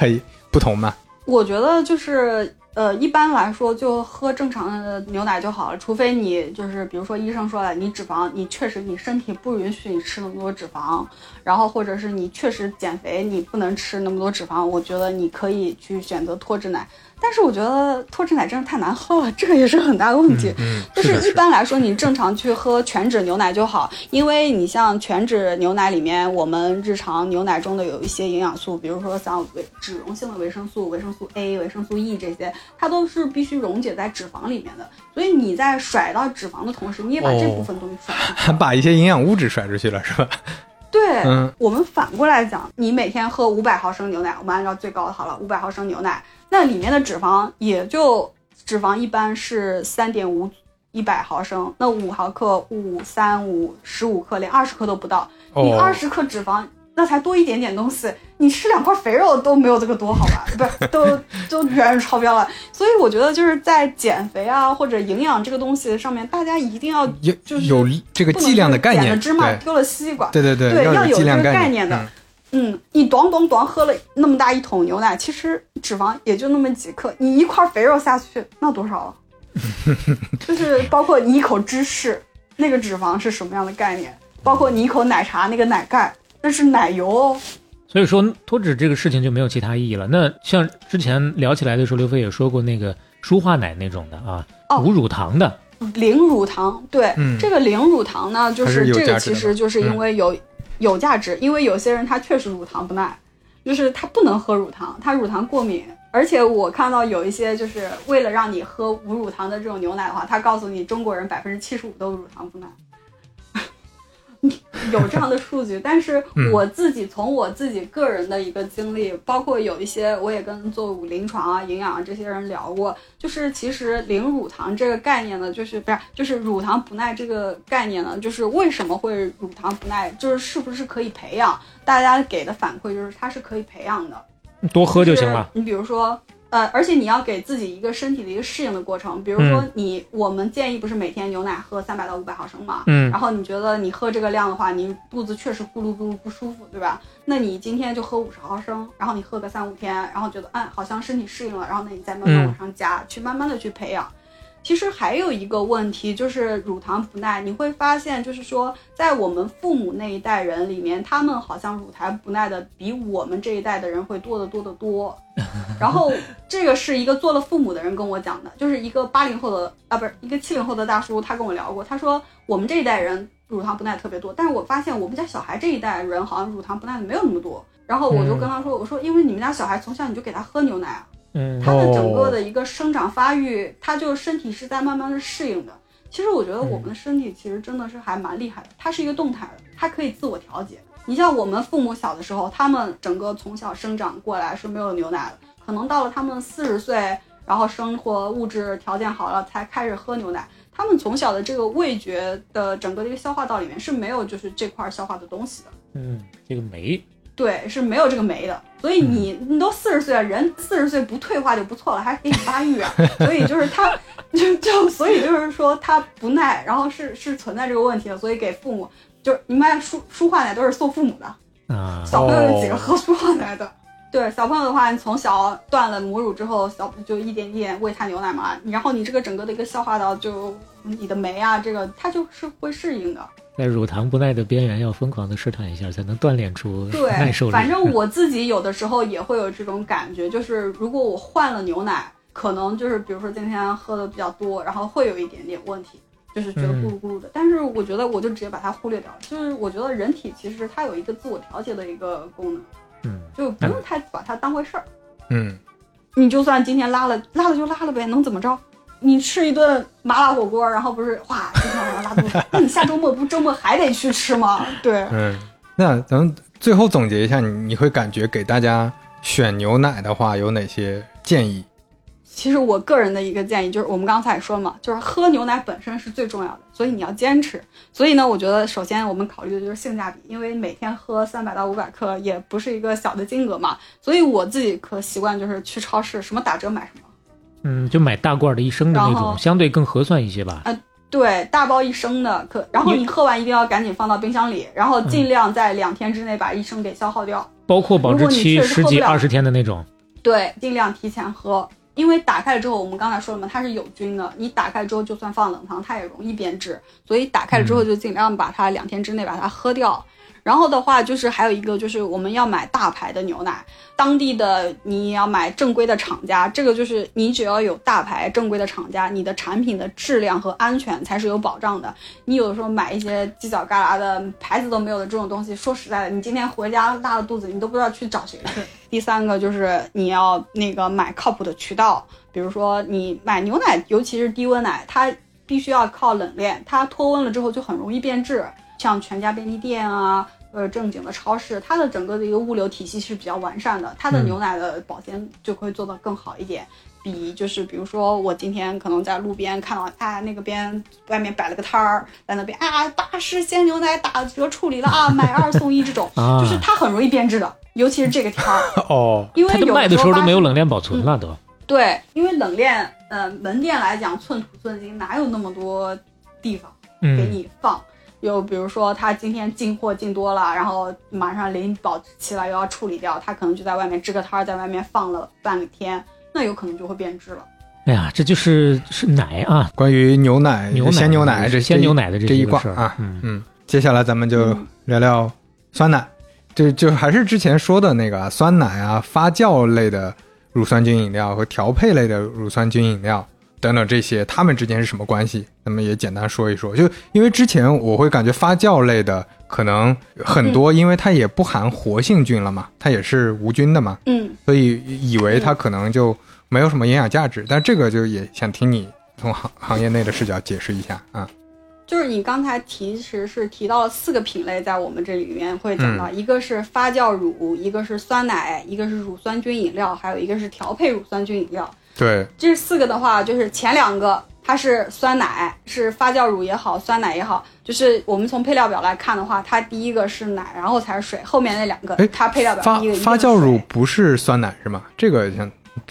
不同吗？我觉得就是呃，一般来说就喝正常的牛奶就好了，除非你就是比如说医生说了，你脂肪你确实你身体不允许你吃那么多脂肪，然后或者是你确实减肥你不能吃那么多脂肪，我觉得你可以去选择脱脂奶。但是我觉得脱脂奶真的太难喝了，这个也是很大的问题。嗯，就是一般来说，你正常去喝全脂牛奶就好，因为你像全脂牛奶里面，我们日常牛奶中的有一些营养素，比如说像维脂溶性的维生素、维生素 A、维生素 E 这些，它都是必须溶解在脂肪里面的。所以你在甩到脂肪的同时，你也把这哦部分东西甩出去还。把一些营养物质甩出去了，是吧？对，嗯我们反过来讲，你每天喝五百毫升牛奶，我们按照最高的好了，五百毫升牛奶，那里面的脂肪也就脂肪一般是三点五一百毫升，那五毫克、五三五十五克，连二十克都不到，你哦二十克脂肪。那才多一点点东西，你吃两块肥肉都没有这个多，好吧？不是，都都远远超标了。所以我觉得就是在减肥啊或者营养这个东西上面，大家一定要有就是有这个剂量的概念，点了芝麻丢了西瓜，对对对，对要有有这个概概念的嗯嗯，你短短短喝了那么大一桶牛奶，其实脂肪也就那么几克，你一块肥肉下去，那多少了？就是包括你一口芝士，那个脂肪是什么样的概念？包括你一口奶茶那个奶盖，那是奶油哦。所以说脱脂这个事情就没有其他意义了。那像之前聊起来的时候，刘飞也说过那个舒化奶那种的啊，哦无乳糖的，零乳糖，对，嗯这个零乳糖呢，就还是这个其实就是因为有、有价值，因为有些人他确实乳糖不耐，就是他不能喝乳糖，他乳糖过敏。而且我看到有一些就是为了让你喝无乳糖的这种牛奶的话，他告诉你中国人百分之七十五都乳糖不耐。有这样的数据，但是嗯我自己从我自己个人的一个经历，包括有一些我也跟做临床啊、营养啊这些人聊过，就是其实零乳糖这个概念呢，就是不是就是乳糖不耐这个概念呢，就是为什么会乳糖不耐，就是是不是可以培养？大家给的反馈就是它是可以培养的，多喝就行了。你比如说，呃，而且你要给自己一个身体的一个适应的过程。比如说你，我们建议不是每天牛奶喝三百到五百毫升嘛？嗯然后你觉得你喝这个量的话，你肚子确实咕噜咕噜不舒服，对吧？那你今天就喝五十毫升，然后你喝个三五天，然后觉得嗯好像身体适应了，然后那你再慢慢嗯往上加，去慢慢的去培养。其实还有一个问题就是乳糖不耐，你会发现就是说，在我们父母那一代人里面，他们好像乳糖不耐的比我们这一代的人会多得多得多。然后这个是一个做了父母的人跟我讲的，就是一个八零后的啊，不是一个七零后的大叔，他跟我聊过，他说我们这一代人乳糖不耐特别多，但是我发现我们家小孩这一代人好像乳糖不耐的没有那么多。然后我就跟他说，我说因为你们家小孩从小你就给他喝牛奶啊，嗯，它的整个的一个生长发育，它就身体是在慢慢的适应的。其实我觉得我们的身体其实真的是还蛮厉害的，它是一个动态的，它可以自我调节。你像我们父母小的时候，他们整个从小生长过来是没有牛奶的，可能到了他们四十岁，然后生活物质条件好了，才开始喝牛奶。他们从小的这个味觉的整个的一个消化道里面是没有就是这块消化的东西的。嗯，这个酶，对，是没有这个酶的，所以你你都四十岁了，人四十岁不退化就不错了，还可以发育啊，所以就是他，就就所以就是说他不耐，然后是是存在这个问题的，所以给父母就是你们舒舒化奶都是送父母的，啊，小朋友有几个喝舒化奶的？对，小朋友的话，你从小断了母乳之后，小就一点一点喂他牛奶嘛，然后你这个整个的一个消化道就你的酶啊，这个它就是会适应的。在乳糖不耐的边缘，要疯狂的试探一下，才能锻炼出耐受对，力。反正我自己有的时候也会有这种感觉，就是如果我换了牛奶，可能就是比如说今天喝的比较多，然后会有一点点问题，就是觉得咕噜咕噜的。但是我觉得我就直接把它忽略掉了，就是我觉得人体其实它有一个自我调节的一个功能，嗯，就不用太把它当回事儿。嗯，你就算今天拉了，拉了就拉了呗，能怎么着？你吃一顿麻辣火锅，然后不是哗，今天晚上拉肚子，那你下周末不周末还得去吃吗？对，嗯，那咱们最后总结一下，你你会感觉给大家选牛奶的话有哪些建议？其实我个人的一个建议就是，我们刚才也说嘛，就是喝牛奶本身是最重要的，所以你要坚持。所以呢，我觉得首先我们考虑的就是性价比，因为每天喝三百到五百克也不是一个小的金额嘛。所以我自己可习惯就是去超市，什么打折买什么。嗯，就买大罐的一升的那种，相对更合算一些吧。啊对，大包一升的可，然后你喝完一定要赶紧放到冰箱里，然后尽量在两天之内把一升给消耗掉。包括保质期十几二十天的那种。对，尽量提前喝，因为打开了之后，我们刚才说了嘛，它是有菌的，你打开之后就算放冷藏，它也容易变质，所以打开了之后就尽量把它两天之内把它喝掉。然后的话，就是还有一个就是我们要买大牌的牛奶，当地的你也要买正规的厂家，这个就是你只要有大牌正规的厂家，你的产品的质量和安全才是有保障的。你有的时候买一些犄角旮旯的牌子都没有的这种东西，说实在的，你今天回家拉了肚子，你都不知道去找谁去。第三个就是你要那个买靠谱的渠道，比如说你买牛奶，尤其是低温奶，它必须要靠冷链，它脱温了之后就很容易变质。像全家便利店啊，呃正经的超市，它的整个的一个物流体系是比较完善的，它的嗯牛奶的保鲜就会做得更好一点。比就是比如说我今天可能在路边看到，啊那个边外面摆了个摊儿，在那边啊巴氏鲜牛奶打折处理了啊，买二送一这种，啊就是它很容易变质的，尤其是这个摊儿，哦，因为有卖的时候都没有冷链保存了都。对，因为冷链，呃，门店来讲寸土寸金，哪有那么多地方给嗯，你放？又比如说他今天进货进多了，然后马上临保质期了，又要处理掉，他可能就在外面支个摊儿，在外面放了半天，那有可能就会变质了。哎呀，这就是是奶啊，关于牛奶、牛奶鲜牛奶这鲜牛奶的这这一些个事儿挂啊，嗯。嗯，接下来咱们就嗯。聊聊酸奶，就就还是之前说的那个啊酸奶啊、发酵类的乳酸菌饮料和调配类的乳酸菌饮料等等这些，它们之间是什么关系？咱们也简单说一说。就因为之前我会感觉发酵类的可能很多，因为它也不含活性菌了嘛，它也是无菌的嘛，嗯，所以以为它可能就没有什么营养价值。但这个就也想听你从行行业内的视角解释一下啊。就是你刚才其实是提到了四个品类，在我们这里面会讲到，一个是发酵乳，一个是酸奶，一个是乳酸菌饮料，还有一个是调配乳酸菌饮料。对，这四个的话，就是前两个它是酸奶，是发酵乳也好，酸奶也好，就是我们从配料表来看的话，它第一个是奶，然后才是水，后面那两个哎它配料表发发酵乳不是酸奶是吗？这个像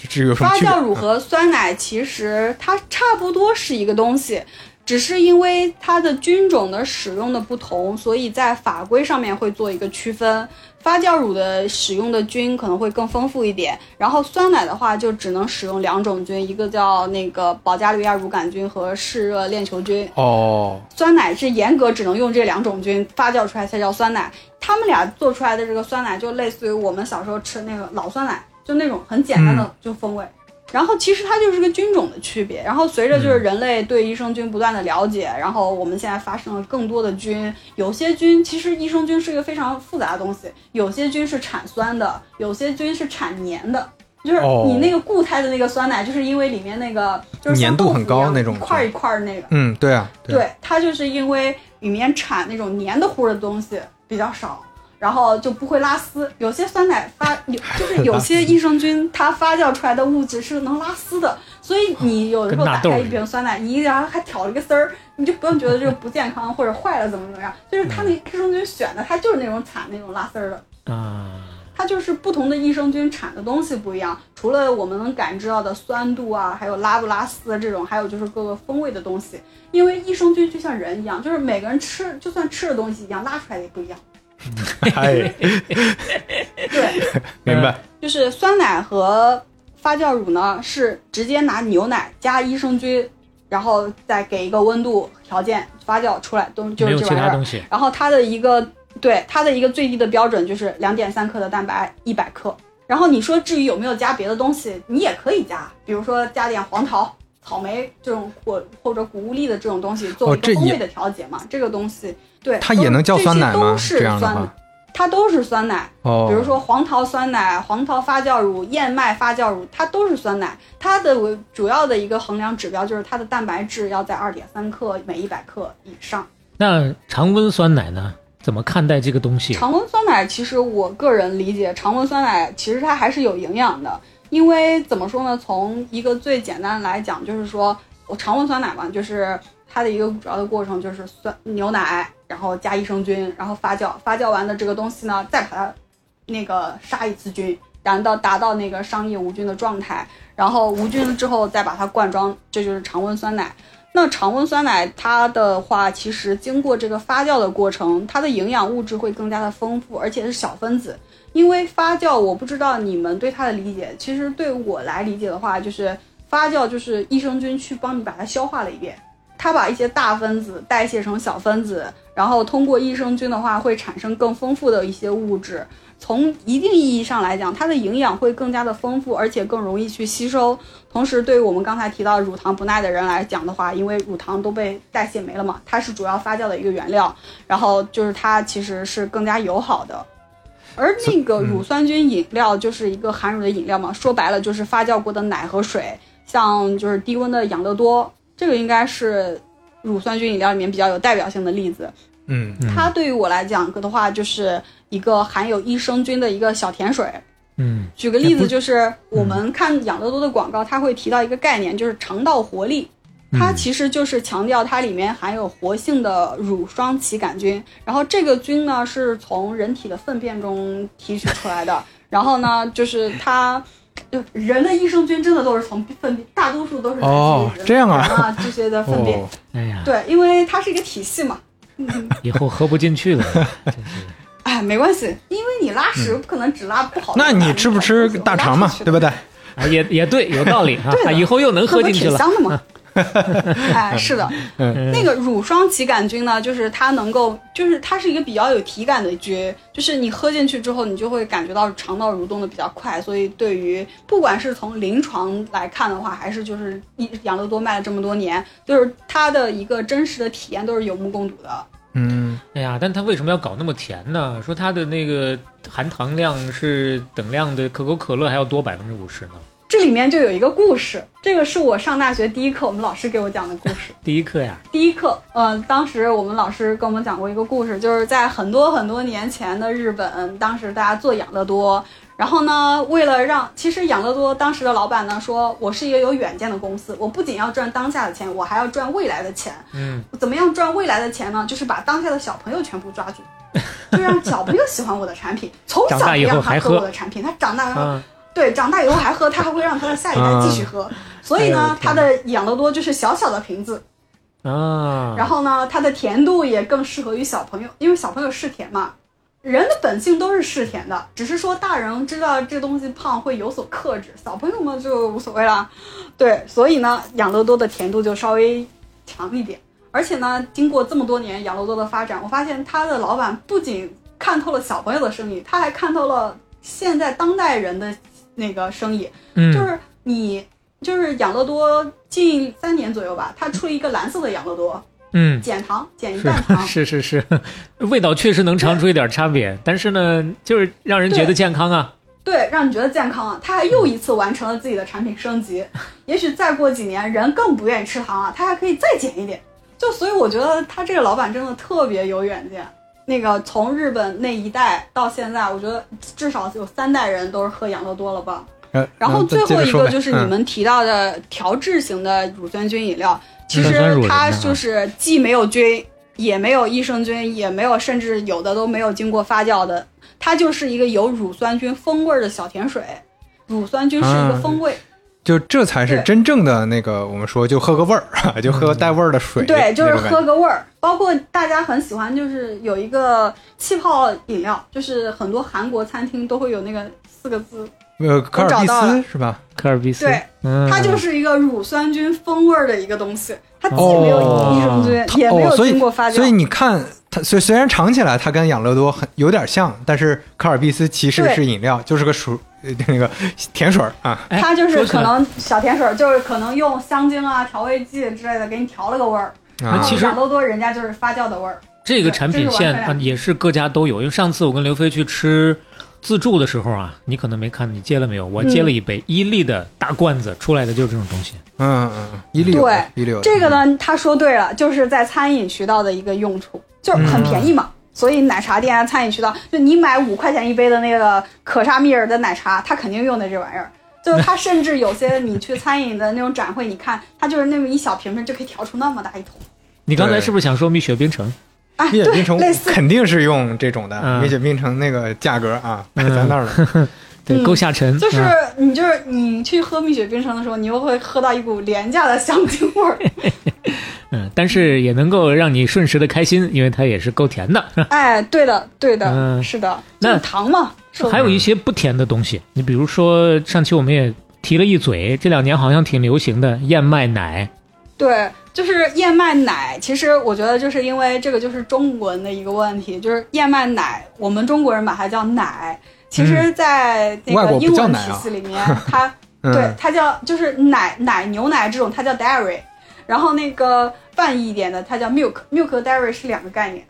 这个发？酵乳和酸奶其实它差不多是一个东西。只是因为它的菌种的使用的不同，所以在法规上面会做一个区分。发酵乳的使用的菌可能会更丰富一点，然后酸奶的话就只能使用两种菌，一个叫那个保加利亚乳杆菌和嗜热链球菌。哦，酸奶是严格只能用这两种菌发酵出来才叫酸奶，他们俩做出来的这个酸奶就类似于我们小时候吃那个老酸奶，就那种很简单的就风味。然后其实它就是个菌种的区别。然后随着就是人类对益生菌不断的了解，然后我们现在发生了更多的菌。有些菌其实益生菌是一个非常复杂的东西，有些菌是产酸的，有些菌是产黏的。就是哦你那个固态的那个酸奶，就是因为里面那个就是粘度很高那种一块儿一块儿的那个。嗯，对啊，对啊对，它就是因为里面产那种黏的糊的东西比较少，然后就不会拉丝。有些酸奶发有 就是有些益生菌它发酵出来的物质是能拉丝的，所以你有的时候打开一瓶酸奶，你然后还挑了个丝儿，你就不用觉得这个不健康或者坏了怎么怎么样，就是它那益生菌选的，它就是那种产那种拉丝儿的啊。它就是不同的益生菌产的东西不一样，除了我们能感知到的酸度啊，还有拉不拉丝这种，还有就是各个风味的东西。因为益生菌就像人一样，就是每个人吃就算吃的东西一样，拉出来的也不一样。哎，对，明白。就是酸奶和发酵乳呢，是直接拿牛奶加益生菌，然后再给一个温度条件发酵出来，都就是这玩意儿。然后它的一个。对它的一个最低的标准就是两点三克的蛋白一百克，然后你说至于有没有加别的东西，你也可以加，比如说加点黄桃、草莓这种或或者谷物粒的这种东西做一个风味的调节嘛。这个东西对它也能叫酸奶吗？这样的它都是酸奶。哦，比如说黄桃酸奶、黄桃发酵乳、燕麦发酵乳，它都是酸奶。它的主要的一个衡量指标就是它的蛋白质要在二点三克每一百克以上。那常温酸奶呢？怎么看待这个东西？常温酸奶其实我个人理解，常温酸奶其实它还是有营养的。因为怎么说呢？从一个最简单来讲，就是说我常温酸奶嘛，就是它的一个主要的过程就是酸牛奶，然后加益生菌，然后发酵，发酵完的这个东西呢，再把它那个杀一次菌，然后到达到那个商业无菌的状态，然后无菌了之后再把它灌装，这就是常温酸奶。那常温酸奶它的话，其实经过这个发酵的过程，它的营养物质会更加的丰富，而且是小分子。因为发酵，我不知道你们对它的理解，其实对我来理解的话，就是发酵就是益生菌去帮你把它消化了一遍，它把一些大分子代谢成小分子，然后通过益生菌的话，会产生更丰富的一些物质。从一定意义上来讲，它的营养会更加的丰富，而且更容易去吸收。同时，对于我们刚才提到乳糖不耐的人来讲的话，因为乳糖都被代谢没了嘛，它是主要发酵的一个原料，然后就是它其实是更加友好的。而那个乳酸菌饮料就是一个含乳的饮料嘛，说白了就是发酵过的奶和水，像就是低温的养乐多，这个应该是乳酸菌饮料里面比较有代表性的例子。嗯，它对于我来讲的话，就是一个含有益生菌的一个小甜水。嗯，举个例子，就是我们看养乐多的广告，它会提到一个概念，就是肠道活力。它其实就是强调它里面含有活性的乳双歧杆菌，然后这个菌呢是从人体的粪便中提取出来的。然后呢，就是它，就人的益生菌真的都是从粪便，大多数都是哦这样啊这些的粪便。哎呀，对，因为它是一个体系嘛。以后喝不进去了，哎，没关系，因为你拉屎不可能只拉不好。那你吃不吃大肠嘛？对不对？啊，也也对，有道理啊。以后又能喝进去了。香的嘛。哎，是的，那个乳霜歧杆菌呢，就是它能够，就是它是一个比较有体感的菌，就是你喝进去之后，你就会感觉到肠道蠕动的比较快，所以对于不管是从临床来看的话，还是就是一养乐多卖了这么多年，就是它的一个真实的体验都是有目共睹的。嗯，哎呀，但它为什么要搞那么甜呢？说它的那个含糖量是等量的可口可乐还要多百分之五十呢。这里面就有一个故事，这个是我上大学第一课我们老师给我讲的故事。第一课呀？第一课，嗯，当时我们老师跟我们讲过一个故事，就是在很多很多年前的日本，当时大家做养乐多，然后呢，为了让，其实养乐多当时的老板呢说，我是一个有远见的公司，我不仅要赚当下的钱，我还要赚未来的钱。嗯，怎么样赚未来的钱呢？就是把当下的小朋友全部抓住，就让小朋友喜欢我的产品，从小让他喝我的产品，他长大后。对，长大以后还喝，他还会让他的下一代继续喝。所以呢，他的养乐多就是小小的瓶子啊。然后呢，它的甜度也更适合于小朋友，因为小朋友嗜甜嘛。人的本性都是嗜甜的，只是说大人知道这东西胖会有所克制，小朋友们就无所谓了。对，所以呢，养乐多的甜度就稍微强一点。而且呢，经过这么多年养乐多的发展，我发现他的老板不仅看透了小朋友的生意，他还看透了现在当代人的。那个生意，嗯，就是你，就是养乐多近三年左右吧，它出了一个蓝色的养乐多，嗯，减糖，减一半糖，是 是是，味道确实能尝出一点差别，但是呢，就是让人觉得健康啊，对，让你觉得健康啊，他还又一次完成了自己的产品升级，也许再过几年人更不愿意吃糖了，他还可以再减一点，就所以我觉得他这个老板真的特别有远见。那个从日本那一代到现在，我觉得至少有三代人都是喝养乐多了吧。呃然后嗯最后一个就是你嗯们提到的调制型的乳酸菌饮料，其实它就是既没有菌，也没有益生菌，也没有，甚至有的都没有经过发酵的，它就是一个有乳酸菌风味的小甜水。乳酸菌是一个啊风味，就这才是真正的那个，我们说就喝个味儿，就喝带味儿的水，对，就是喝个味儿。包括大家很喜欢，就是有一个气泡饮料，就是很多韩国餐厅都会有那个四个字，呃，科尔必斯是吧？科尔必斯，对，嗯，它就是一个乳酸菌风味儿的一个东西，它既没有哦益生菌，它也没有经过发酵。所以你看它，虽虽然尝起来它跟养乐多很有点像，但是科尔必斯其实是饮料，就是个薯呃那个甜水儿啊。哎它就是可能小甜水儿，就是可能用香精啊、调味剂之类的给你调了个味儿。啊其实养乐多人家就是发酵的味儿。这个产品线也是各家都有，因为上次我跟刘飞去吃自助的时候啊，你可能没看，你接了没有？我接了一杯伊利的大罐子，出来的就是这种东西。嗯嗯嗯，伊利对伊利这个？呢，他说对了，就是在餐饮渠道的一个用处，就是很便宜嘛。所以奶茶店啊、餐饮渠道，就你买五块钱一杯的那个可莎蜜儿的奶茶，他肯定用的这玩意儿。就是他甚至有些你去餐饮的那种展会，你看他就是那么一小瓶瓶就可以调出那么大一桶。你刚才是不是想说蜜雪冰城？啊，蜜雪冰城，类似肯定是用这种的，嗯蜜雪冰城那个价格啊，摆嗯在那儿了。对，嗯够下沉。就是嗯你就是你去喝蜜雪冰城的时候，你又会喝到一股廉价的香精味儿。嗯，但是也能够让你瞬时的开心，因为它也是够甜的。哎，对的，对的，嗯是的，那糖嘛。还有一些不甜的东西，你比如说上期我们也提了一嘴，这两年好像挺流行的燕麦奶。对，就是燕麦奶。其实我觉得，就是因为这个就是中文的一个问题，就是燕麦奶，我们中国人把它叫奶，其实，在那个英文体系里面，它嗯对它叫就是奶奶牛奶这种，它叫 dairy。然后那个泛义一点的，它叫 milk，milk 和 dairy 是两个概念，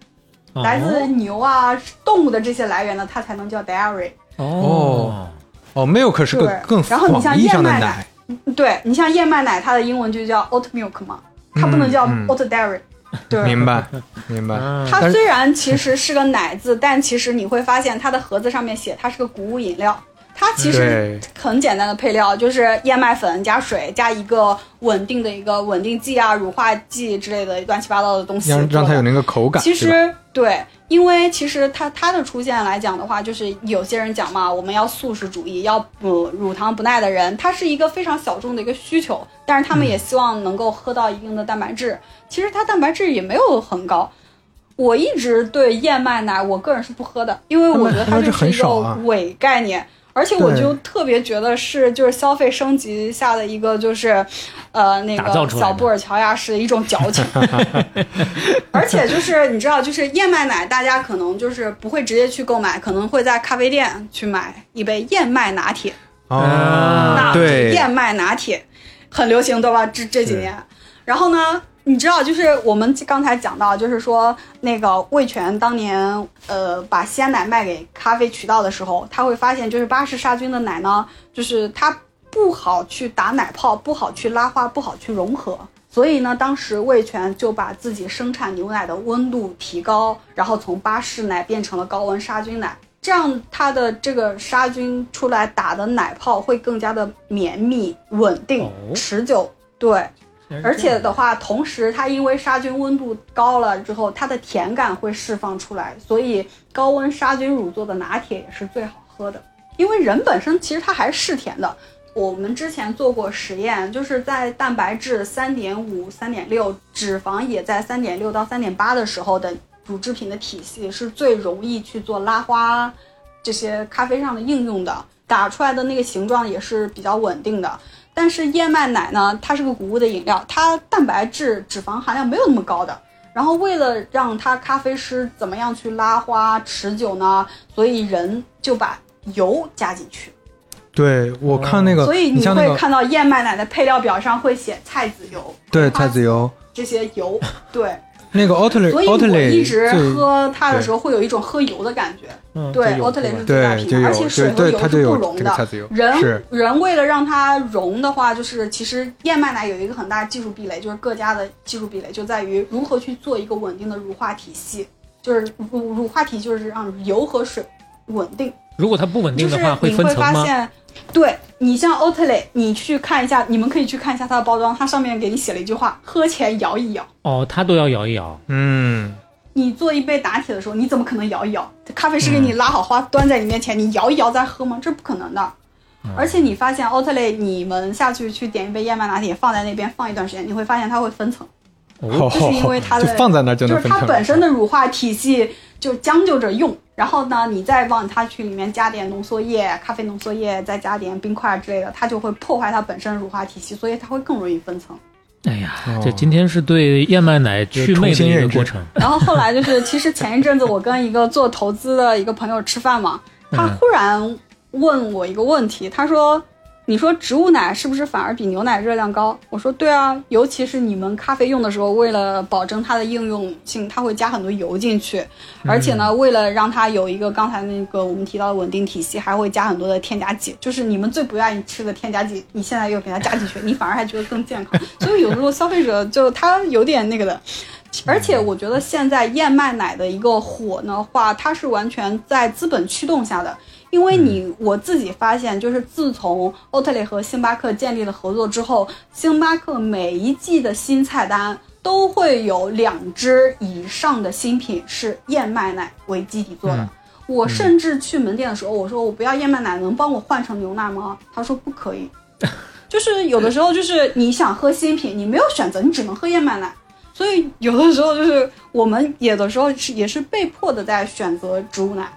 来自牛啊动物的这些来源呢，它才能叫 dairy。哦哦，milk 是个对更然后你像燕麦奶奶，对你像燕麦奶，它的英文就叫 oat milk 嘛，它不能叫嗯嗯 oat dairy。对，明白 明白。嗯它虽然其实是个奶字，但其实你会发现它的盒子上面写它是个谷物饮料。它其实很简单的配料，就是燕麦粉加水加一个稳定的一个稳定剂啊、乳化剂之类的乱七八糟的东西。让让它有那个口感，其实对，因为其实它它的出现来讲的话，就是有些人讲嘛，我们要素食主义，要不乳糖不耐的人，它是一个非常小众的一个需求，但是他们嗯也希望能够喝到一定的蛋白质。其实它蛋白质也没有很高。我一直对燕麦奶，我个人是不喝的，因为我觉得它是一个伪概念。而且我就特别觉得是就是消费升级下的一个就是，呃那个小布尔乔亚式的一种矫情。而且就是你知道，就是燕麦奶，大家可能就是不会直接去购买，可能会在咖啡店去买一杯燕麦拿铁。啊，那对，燕麦拿铁很流行，对吧？这这几年，然后呢，你知道，就是我们刚才讲到，就是说那个味全当年呃把鲜奶卖给咖啡渠道的时候，他会发现，就是巴氏杀菌的奶呢，就是它不好去打奶泡，不好去拉花，不好去融合。所以呢，当时味全就把自己生产牛奶的温度提高，然后从巴氏奶变成了高温杀菌奶，这样它的这个杀菌出来打的奶泡会更加的绵密、稳定、哦持久。对，而且的话，同时它因为杀菌温度高了之后，它的甜感会释放出来，所以高温杀菌乳做的拿铁也是最好喝的。因为人本身其实它还是甜的。我们之前做过实验，就是在蛋白质三点五、三点六，脂肪也在三点六到三点八的时候的乳制品的体系是最容易去做拉花这些咖啡上的应用的，打出来的那个形状也是比较稳定的。但是燕麦奶呢，它是个谷物的饮料，它蛋白质、脂肪含量没有那么高的。然后为了让它咖啡师怎么样去拉花持久呢？所以人就把油加进去。对我看那个，所以你会看到燕麦奶的配料表上会写菜籽油，对菜籽油，这些油，对。那个 Oatly 所以我一直喝它的时候会有一种喝油的感觉。嗯对这有，Oatly 是最大对，品牌，而且水对对，和油是不溶的人人为了让它溶的话，就是其实燕麦奶有一个很大的技术壁垒，就是各家的技术壁垒就在于如何去做一个稳定的乳化体系。就是乳乳化体就是让油和水稳定。如果它不稳定就是的话，你会分层吗？发现，对你像 Oatly，你去看一下，你们可以去看一下它的包装，它上面给你写了一句话：喝前摇一摇。哦，它都要摇一摇。嗯，你做一杯打铁的时候，你怎么可能摇一摇？咖啡师给你拉好花端在你面前，你摇一摇再喝吗？这不可能的。嗯而且你发现 Oatly，你们下去去点一杯燕麦拿铁，放在那边放一段时间，你会发现它会分层，哦，就是因为它的 就放在那儿就就是它。本身的乳化体系就将就着用，然后呢，你再往它去里面加点浓缩液、咖啡浓缩液，再加点冰块之类的，它就会破坏它本身乳化体系，所以它会更容易分层。哎呀，哦这今天是对燕麦奶去魅的一个过程。然后后来就是，其实前一阵子我跟一个做投资的一个朋友吃饭嘛，他嗯忽然问我一个问题，他说：“你说植物奶是不是反而比牛奶热量高？”我说：“对啊，尤其是你们咖啡用的时候，为了保证它的应用性，它会加很多油进去，而且呢，为了让它有一个刚才那个我们提到的稳定体系，还会加很多的添加剂，就是你们最不愿意吃的添加剂，你现在又给它加进去，你反而还觉得更健康。所以有时候消费者就他有点那个的。”而且我觉得现在燕麦奶的一个火的话，它是完全在资本驱动下的。因为你我自己发现，就是自从欧特利和星巴克建立了合作之后，星巴克每一季的新菜单都会有两支以上的新品是燕麦奶为基底做的。嗯我甚至去门店的时候，我说我不要燕麦奶，能帮我换成牛奶吗？他说不可以。就是有的时候，就是你想喝新品，你没有选择，你只能喝燕麦奶。所以有的时候就是我们有的时候是也是被迫的在选择植物奶。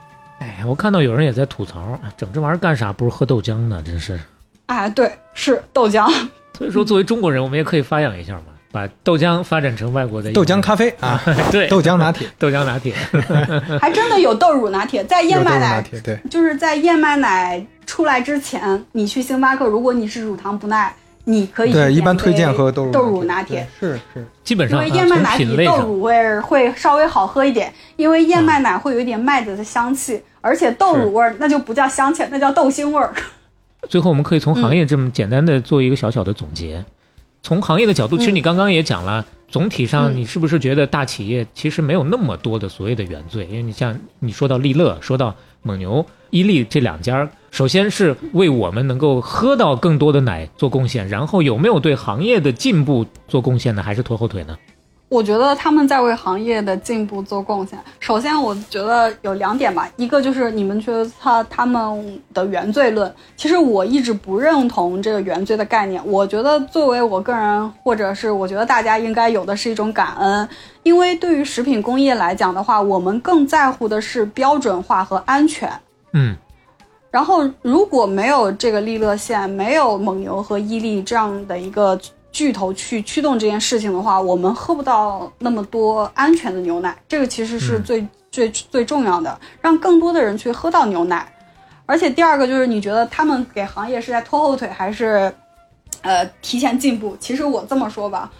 哎，我看到有人也在吐槽，啊整这玩意儿干啥？不如喝豆浆呢？真是。哎，对，是豆浆。所以说，作为中国人，我们也可以发扬一下嘛，把豆浆发展成外国的豆浆咖啡啊，对豆浆拿铁，豆浆拿铁。还真的有豆乳拿铁，在燕麦奶，拿铁，对，就是在燕麦奶出来之前，你去星巴克，如果你是乳糖不耐，你可以对，一般推荐喝豆乳豆乳拿拿铁。，是是，基本上、啊、因为燕麦奶豆乳味儿会稍微好喝一点，因为燕麦奶会有一点麦子的香气，而且豆乳味儿那就不叫香气，那叫豆腥味儿。最后我们可以从行业这么简单的做一个小小的总结。从行业的角度，其实你刚刚也讲了，总体上嗯你是不是觉得大企业其实没有那么多的所谓的原罪？因为你像你说到利乐，说到蒙牛、伊利这两家，首先是为我们能够喝到更多的奶做贡献，然后有没有对行业的进步做贡献呢？还是拖后腿呢？我觉得他们在为行业的进步做贡献。首先，我觉得有两点吧，一个就是你们觉得他他们的原罪论，其实我一直不认同这个原罪的概念。我觉得作为我个人，或者是我觉得大家应该有的是一种感恩，因为对于食品工业来讲的话，我们更在乎的是标准化和安全。嗯，然后如果没有这个利乐线，没有蒙牛和伊利这样的一个巨头去驱动这件事情的话，我们喝不到那么多安全的牛奶。这个其实是最、最最重要的，让更多的人去喝到牛奶。而且第二个就是，你觉得他们给行业是在拖后腿，还是呃提前进步？其实我这么说吧，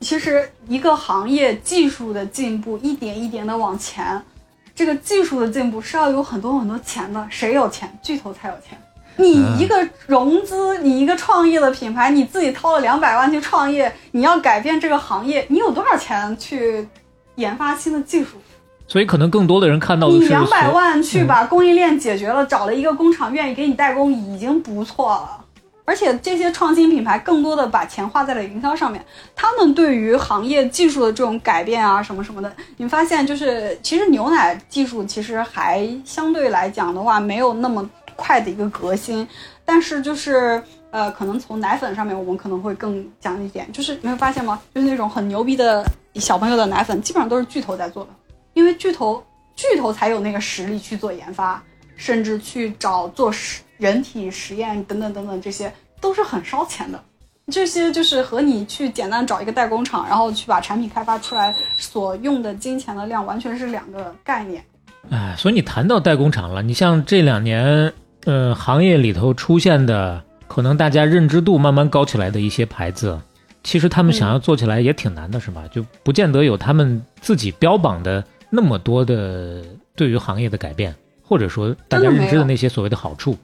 其实一个行业技术的进步，一点一点的往前，这个技术的进步是要有很多很多钱的。谁有钱？巨头才有钱。你一个融资，你一个创业的品牌，你自己掏了两百万去创业，你要改变这个行业，你有多少钱去研发新的技术？所以可能更多的人看到的是你两百所万去把供应链解决了，找了一个工厂愿意给你代工，已经不错了。而且这些创新品牌更多的把钱花在了营销上面，他们对于行业技术的这种改变啊，什么什么的，你发现就是其实牛奶技术其实还相对来讲的话没有那么快的一个革新，但是就是呃，可能从奶粉上面我们可能会更讲一点，就是没有发现吗？就是那种很牛逼的小朋友的奶粉，基本上都是巨头在做的，因为巨头巨头才有那个实力去做研发，甚至去找做实人体实验等等等等，这些都是很烧钱的。这些就是和你去简单找一个代工厂，然后去把产品开发出来所用的金钱的量，完全是两个概念。哎，所以你谈到代工厂了，你像这两年，呃，行业里头出现的，可能大家认知度慢慢高起来的一些牌子，其实他们想要做起来也挺难的，是吧？就不见得有他们自己标榜的那么多的对于行业的改变，或者说大家认知的那些所谓的好处。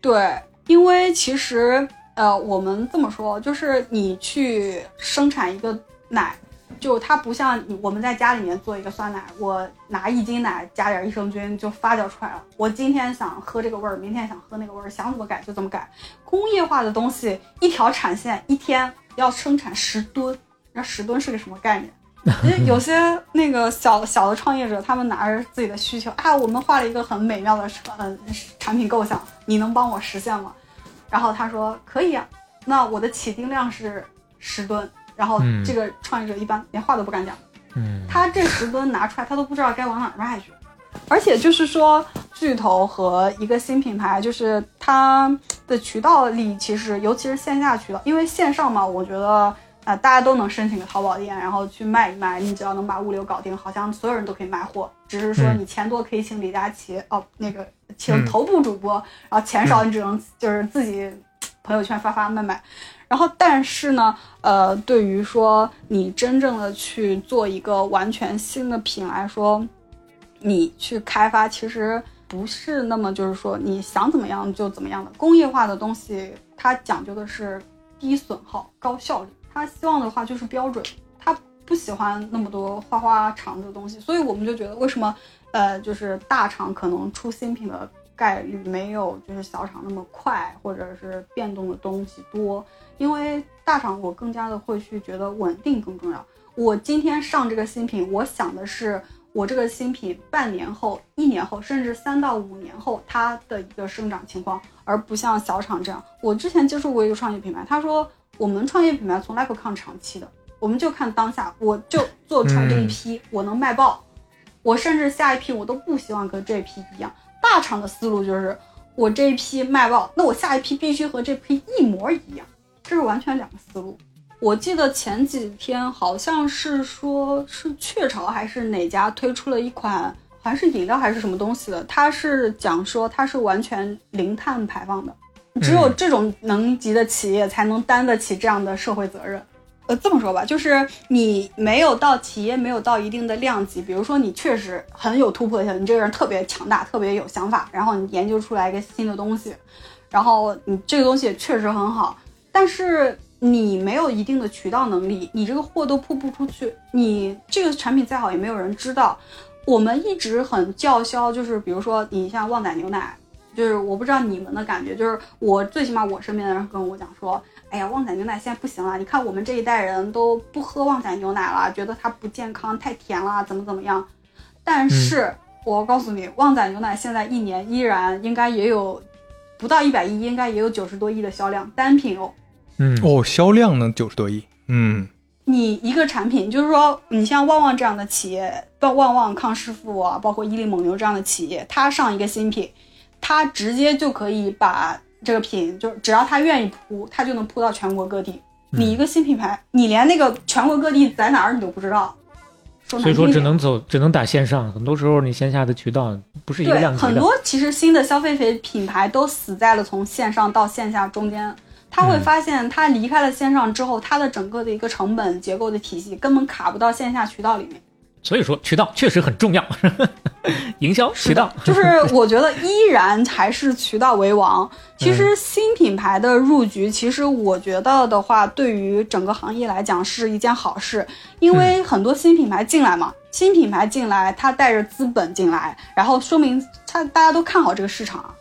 对，因为其实呃，我们这么说，就是你去生产一个奶，就它不像我们在家里面做一个酸奶，我拿一斤奶加点益生菌就发酵出来了。我今天想喝这个味儿，明天想喝那个味儿，想怎么改就怎么改。工业化的东西，一条产线一天要生产十吨，那十吨是个什么概念？因为有些那个小小的创业者，他们拿着自己的需求，啊，我们画了一个很美妙的呃产品构想，你能帮我实现吗？然后他说可以啊，那我的起订量是十吨，然后嗯这个创业者一般连话都不敢讲，嗯，他这十吨拿出来，他都不知道该往哪儿卖去。而且就是说，巨头和一个新品牌，就是它的渠道力，其实尤其是线下渠道，因为线上嘛，我觉得呃大家都能申请个淘宝店，然后去卖一卖，你只要能把物流搞定，好像所有人都可以卖货。只是说嗯你钱多可以请李佳琦、哦，那个请嗯头部主播，然后钱少你只能就是自己朋友圈发发卖卖。然后，但是呢，呃，对于说你真正的去做一个完全新的品来说，你去开发其实不是那么就是说你想怎么样就怎么样的。工业化的东西，它讲究的是低损耗、高效率，他希望的话就是标准，他不喜欢那么多花花肠子的东西。所以我们就觉得，为什么呃，就是大厂可能出新品的概率没有就是小厂那么快，或者是变动的东西多，因为大厂我更加的会去觉得稳定更重要。我今天上这个新品，我想的是我这个新品半年后、一年后，甚至三到五年后它的一个生长情况，而不像小厂这样。我之前接触过一个创业品牌，他说我们创业品牌从来不看长期的，我们就看当下，我就做出来这一批，我能卖爆，我甚至下一批我都不希望跟这批一样。大厂的思路就是我这一批卖爆，那我下一批必须和这批一模一样，这是完全两个思路。我记得前几天好像是说是雀巢还是哪家推出了一款，好像是饮料还是什么东西的，它是讲说它是完全零碳排放的，只有这种能级的企业才能担得起这样的社会责任。呃，这么说吧，就是你没有到企业没有到一定的量级，比如说你确实很有突破性，你这个人特别强大，特别有想法，然后你研究出来一个新的东西，然后你这个东西也确实很好，但是你没有一定的渠道能力，你这个货都铺不出去，你这个产品再好也没有人知道。我们一直很叫嚣，就是比如说你像旺仔牛奶，就是我不知道你们的感觉，就是我最起码我身边的人跟我讲说，哎呀，旺仔牛奶现在不行了，你看我们这一代人都不喝旺仔牛奶了，觉得它不健康，太甜了，怎么怎么样。但是、我告诉你，旺仔牛奶现在一年依然应该也有不到一百亿，应该也有九十多亿的销量，单品哦。嗯，哦，销量呢九十多亿，嗯，你一个产品，就是说，你像旺旺这样的企业，包旺旺、康师傅啊，包括伊利蒙牛这样的企业，它上一个新品，它直接就可以把这个品，就只要他愿意铺，他就能铺到全国各地。你一个新品牌，你连那个全国各地在哪儿你都不知道，所以说只能走，只能打线上。很多时候你线下的渠道不是一个对量级的。很多其实新的消费品品牌都死在了从线上到线下中间。他会嗯发现，他离开了线上之后，他的整个的一个成本结构的体系根本卡不到线下渠道里面。所以说渠道确实很重要，营销渠道。就是我觉得依然还是渠道为王。其实新品牌的入局，其实我觉得的话，对于整个行业来讲是一件好事，因为很多新品牌进来嘛，新品牌进来，它带着资本进来，然后说明它大家都看好这个市场啊。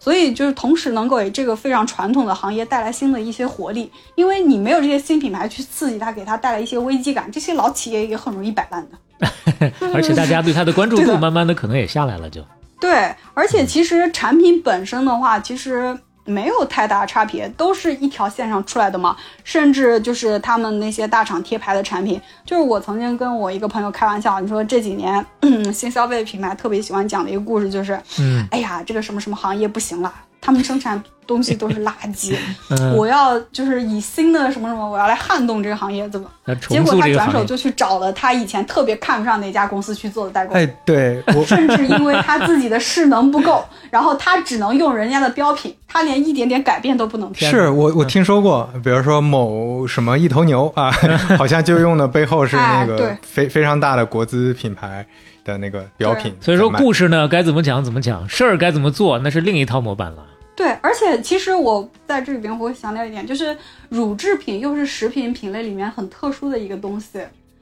所以就是同时能够给这个非常传统的行业带来新的一些活力，因为你没有这些新品牌去刺激它，给它带来一些危机感，这些老企业也很容易摆烂的。而且大家对它的关注度慢慢的可能也下来了，就对，而且其实产品本身的话，其实没有太大差别，都是一条线上出来的嘛。甚至就是他们那些大厂贴牌的产品，就是我曾经跟我一个朋友开玩笑，你说这几年 新消费品牌特别喜欢讲的一个故事，就是，嗯哎呀，这个什么什么行业不行了，他们生产东西都是垃圾，嗯，我要就是以新的什么什么，我要来撼动这个行业，怎么？结果他转手。就去找了他以前特别看不上那家公司去做的代工。哎，对 甚至因为他自己的势能不够，然后他只能用人家的标品，他连一点点改变都不能。是我我听说过，比如说某什么一头牛啊，好像就用的背后是那个非非常大的国资品牌的那个标品，所以说故事呢该怎么讲怎么讲，事儿该怎么做那是另一套模板了。对，而且其实我在这里边我会强调一点，就是乳制品又是食品品类里面很特殊的一个东西，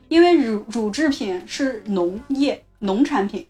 因为乳乳制品是农业农产品，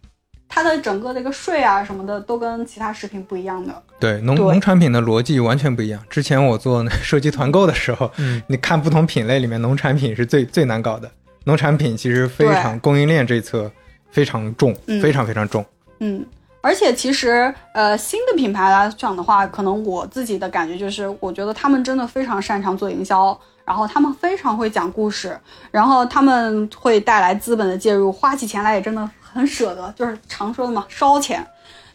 它的整个这个税啊什么的都跟其他食品不一样的。对农对农产品的逻辑完全不一样。之前我做那手机团购的时候，嗯，你看不同品类里面，农产品是最最难搞的。农产品其实非常供应链这一侧非常重，嗯非常非常重。嗯，而且其实呃新的品牌来讲的话，可能我自己的感觉就是，我觉得他们真的非常擅长做营销，然后他们非常会讲故事，然后他们会带来资本的介入，花起钱来也真的很舍得，就是常说的嘛，烧钱。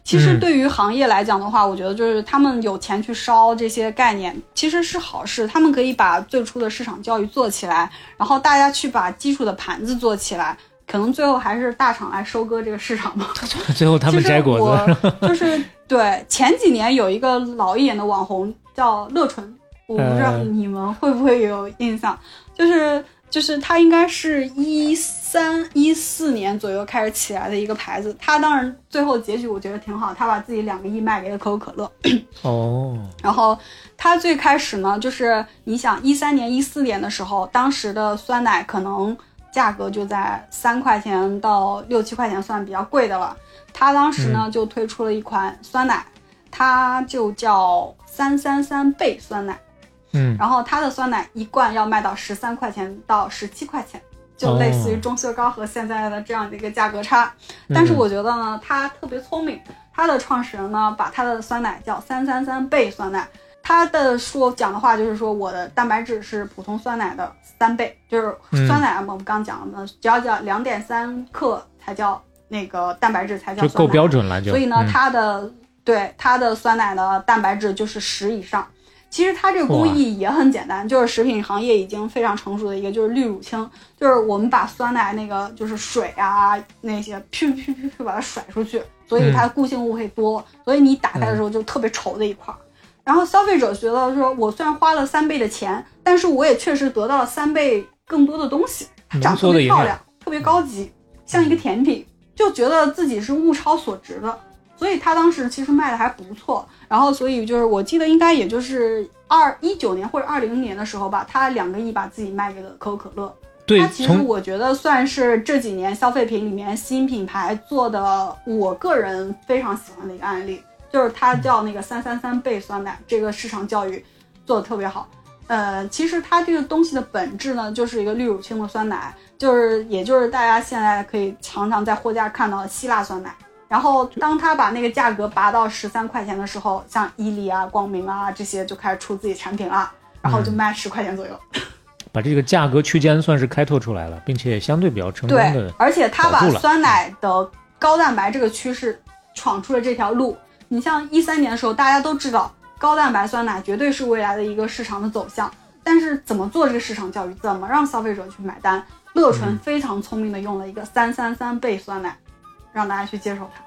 其实嗯对于行业来讲的话，我觉得就是他们有钱去烧这些概念，其实是好事。他们可以把最初的市场教育做起来，然后大家去把基础的盘子做起来，可能最后还是大厂来收割这个市场吧。最后他们摘果子，就是对前几年有一个老一点的网红叫乐纯，我不知道呃你们会不会有印象，就是就是他应该是一三一四年左右开始起来的一个牌子，他当然最后结局我觉得挺好，他把自己两个亿卖给了可口可乐。哦，然后他最开始呢，就是你想一三年、一四年的时候，当时的酸奶可能价格就在三块钱到六七块钱，算比较贵的了。它当时呢就推出了一款酸奶，它就叫三三三倍酸奶。嗯，然后它的酸奶一罐要卖到十三块钱到十七块钱，就类似于中雪糕和现在的这样的一个价格差。但是我觉得呢，它特别聪明，它的创始人呢把它的酸奶叫三三三倍酸奶。他的说讲的话就是说，我的蛋白质是普通酸奶的三倍，就是酸奶嘛我们刚讲的，只要叫两点三克才叫那个蛋白质才叫就够。标准了，就所以呢，嗯它的对它的酸奶的蛋白质就是十以上。其实它这个工艺也很简单，就是食品行业已经非常成熟的一个，就是滤乳清，就是我们把酸奶那个就是水啊那些噗噗噗噗把它甩出去，所以它固性物会多，所以你打开的时候就特别稠的一块儿。然后消费者觉得说，我虽然花了三倍的钱，但是我也确实得到了三倍更多的东西，它长得特别漂亮，特别高级，像一个甜品，就觉得自己是物超所值的。所以他当时其实卖的还不错，然后所以就是我记得应该也就是二一九年或者二零年的时候吧，他两个亿把自己卖给了可口可乐。对它，其实从我觉得算是这几年消费品里面新品牌做的，我个人非常喜欢的一个案例，就是它叫那个三三三倍酸奶，这个市场教育做的特别好。呃，其实它这个东西的本质呢，就是一个滤乳清的酸奶，就是也就是大家现在可以常常在货架看到的希腊酸奶。然后当他把那个价格拔到十三块钱的时候，像伊利啊、光明啊这些就开始出自己产品了，然后就卖十块钱左右。把这个价格区间算是开拓出来了，并且相对比较成功对的，，而且他把酸奶的高蛋白这个趋势闯出了这条路。你像一三年的时候，大家都知道高蛋白酸奶绝对是未来的一个市场的走向，但是怎么做这个市场教育，怎么让消费者去买单？乐嗯纯非常聪明的用了一个三三三倍酸奶，让大家去接受它。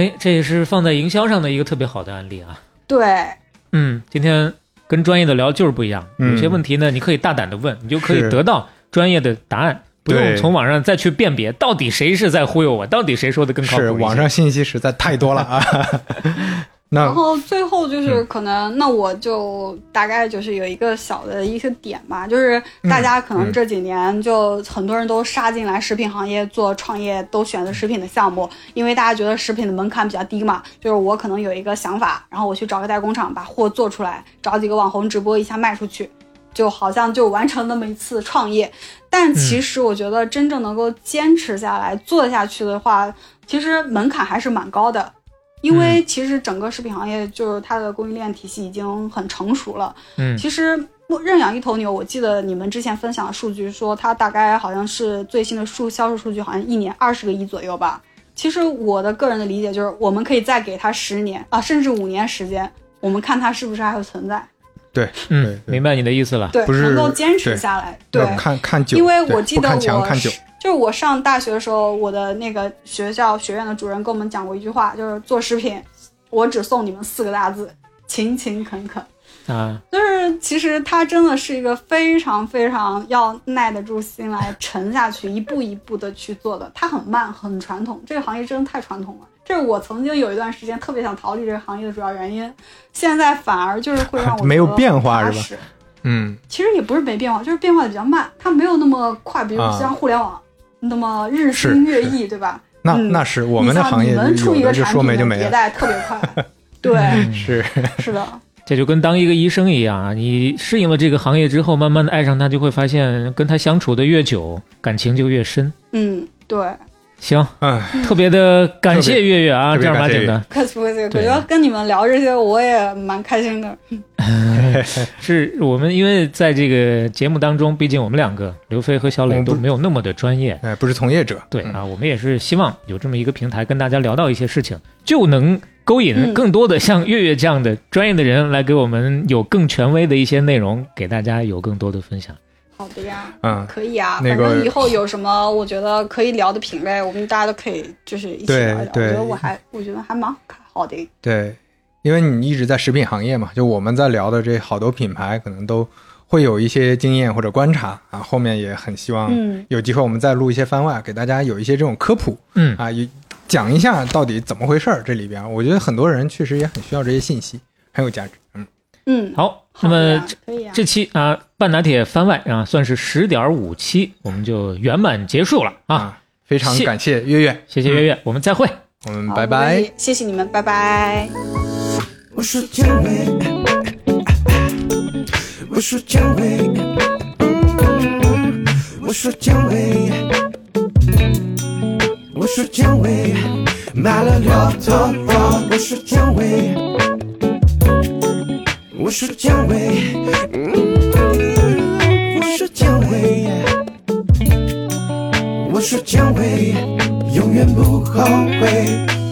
哎，这也是放在营销上的一个特别好的案例啊。对，嗯，今天跟专业的聊就是不一样，嗯有些问题呢，你可以大胆的问，你就可以得到专业的答案，不用对从网上再去辨别到底谁是在忽悠我，到底谁说的更靠谱。是网上信息实在太多了啊。那然后最后就是可能，那我就大概就是有一个小的一个点吧，就是大家可能这几年就很多人都杀进来食品行业做创业，都选择食品的项目，因为大家觉得食品的门槛比较低嘛。就是我可能有一个想法，然后我去找个代工厂把货做出来，找几个网红直播一下卖出去，就好像就完成那么一次创业。但其实我觉得真正能够坚持下来做下去的话，其实门槛还是蛮高的。因为其实整个食品行业就是它的供应链体系已经很成熟了。嗯其实认养一头牛，我记得你们之前分享的数据说，它大概好像是最新的数销售数据，好像一年二十个亿左右吧。其实我的个人的理解就是，我们可以再给它十年啊，甚至五年时间，我们看它是不是还会存在，对，嗯明白你的意思了。对，不是能够坚持下来，对要，看看久，因为我记得我看，就是我上大学的时候，我的那个学校学院的主任跟我们讲过一句话，就是做食品，我只送你们四个大字：勤勤恳恳。啊，就是其实他真的是一个非常非常要耐得住心来沉下去，一步一步的去做的。它很慢，很传统，这个行业真的太传统了。这是我曾经有一段时间特别想逃离这个行业的主要原因。现在反而就是会让我没有变化是吧嗯其实也不是没变化，就是变化的比较慢，它没有那么快，比如啊像互联网、那么日新月异，对吧？那、嗯那是我们的行业你们出一个产品的说没就没了，迭代特别快，对，是是的，这就跟当一个医生一样啊，你适应了这个行业之后，慢慢的爱上他，就会发现跟他相处的越久，感情就越深。嗯，对。行，哎，特别的感谢月月啊，正儿八感谢经的，客气不客气，我觉得跟你们聊这些，我也蛮开心的。是我们因为在这个节目当中，毕竟我们两个刘飞和小磊都没有那么的专业，哎，不是从业者，嗯。对啊，我们也是希望有这么一个平台跟大家聊到一些事情，就能勾引嗯。更多的像月月这样的专业的人来给我们有更权威的一些内容，给大家有更多的分享。好的呀，嗯，可以啊，那个反正以后有什么我觉得可以聊的品类，我们大家都可以就是一起对聊一聊。我觉得我还我觉得还蛮好的。对，因为你一直在食品行业嘛，就我们在聊的这好多品牌，可能都会有一些经验或者观察啊。后面也很希望嗯有机会我们再录一些番外，给大家有一些这种科普嗯，啊，也讲一下到底怎么回事儿。这里边，我觉得很多人确实也很需要这些信息，很有价值。嗯，嗯，好，那么这期啊，半拿铁番外啊，算是十点五期，我们就圆满结束了啊！啊，非常感谢月月，谢谢月月，我们再会。我们拜拜。谢谢你们，拜拜。我说姜维，我说姜维，嗯我说姜维，我说姜维，买了六头肉。我说姜维，我说姜维，嗯说姜维，永远不后悔。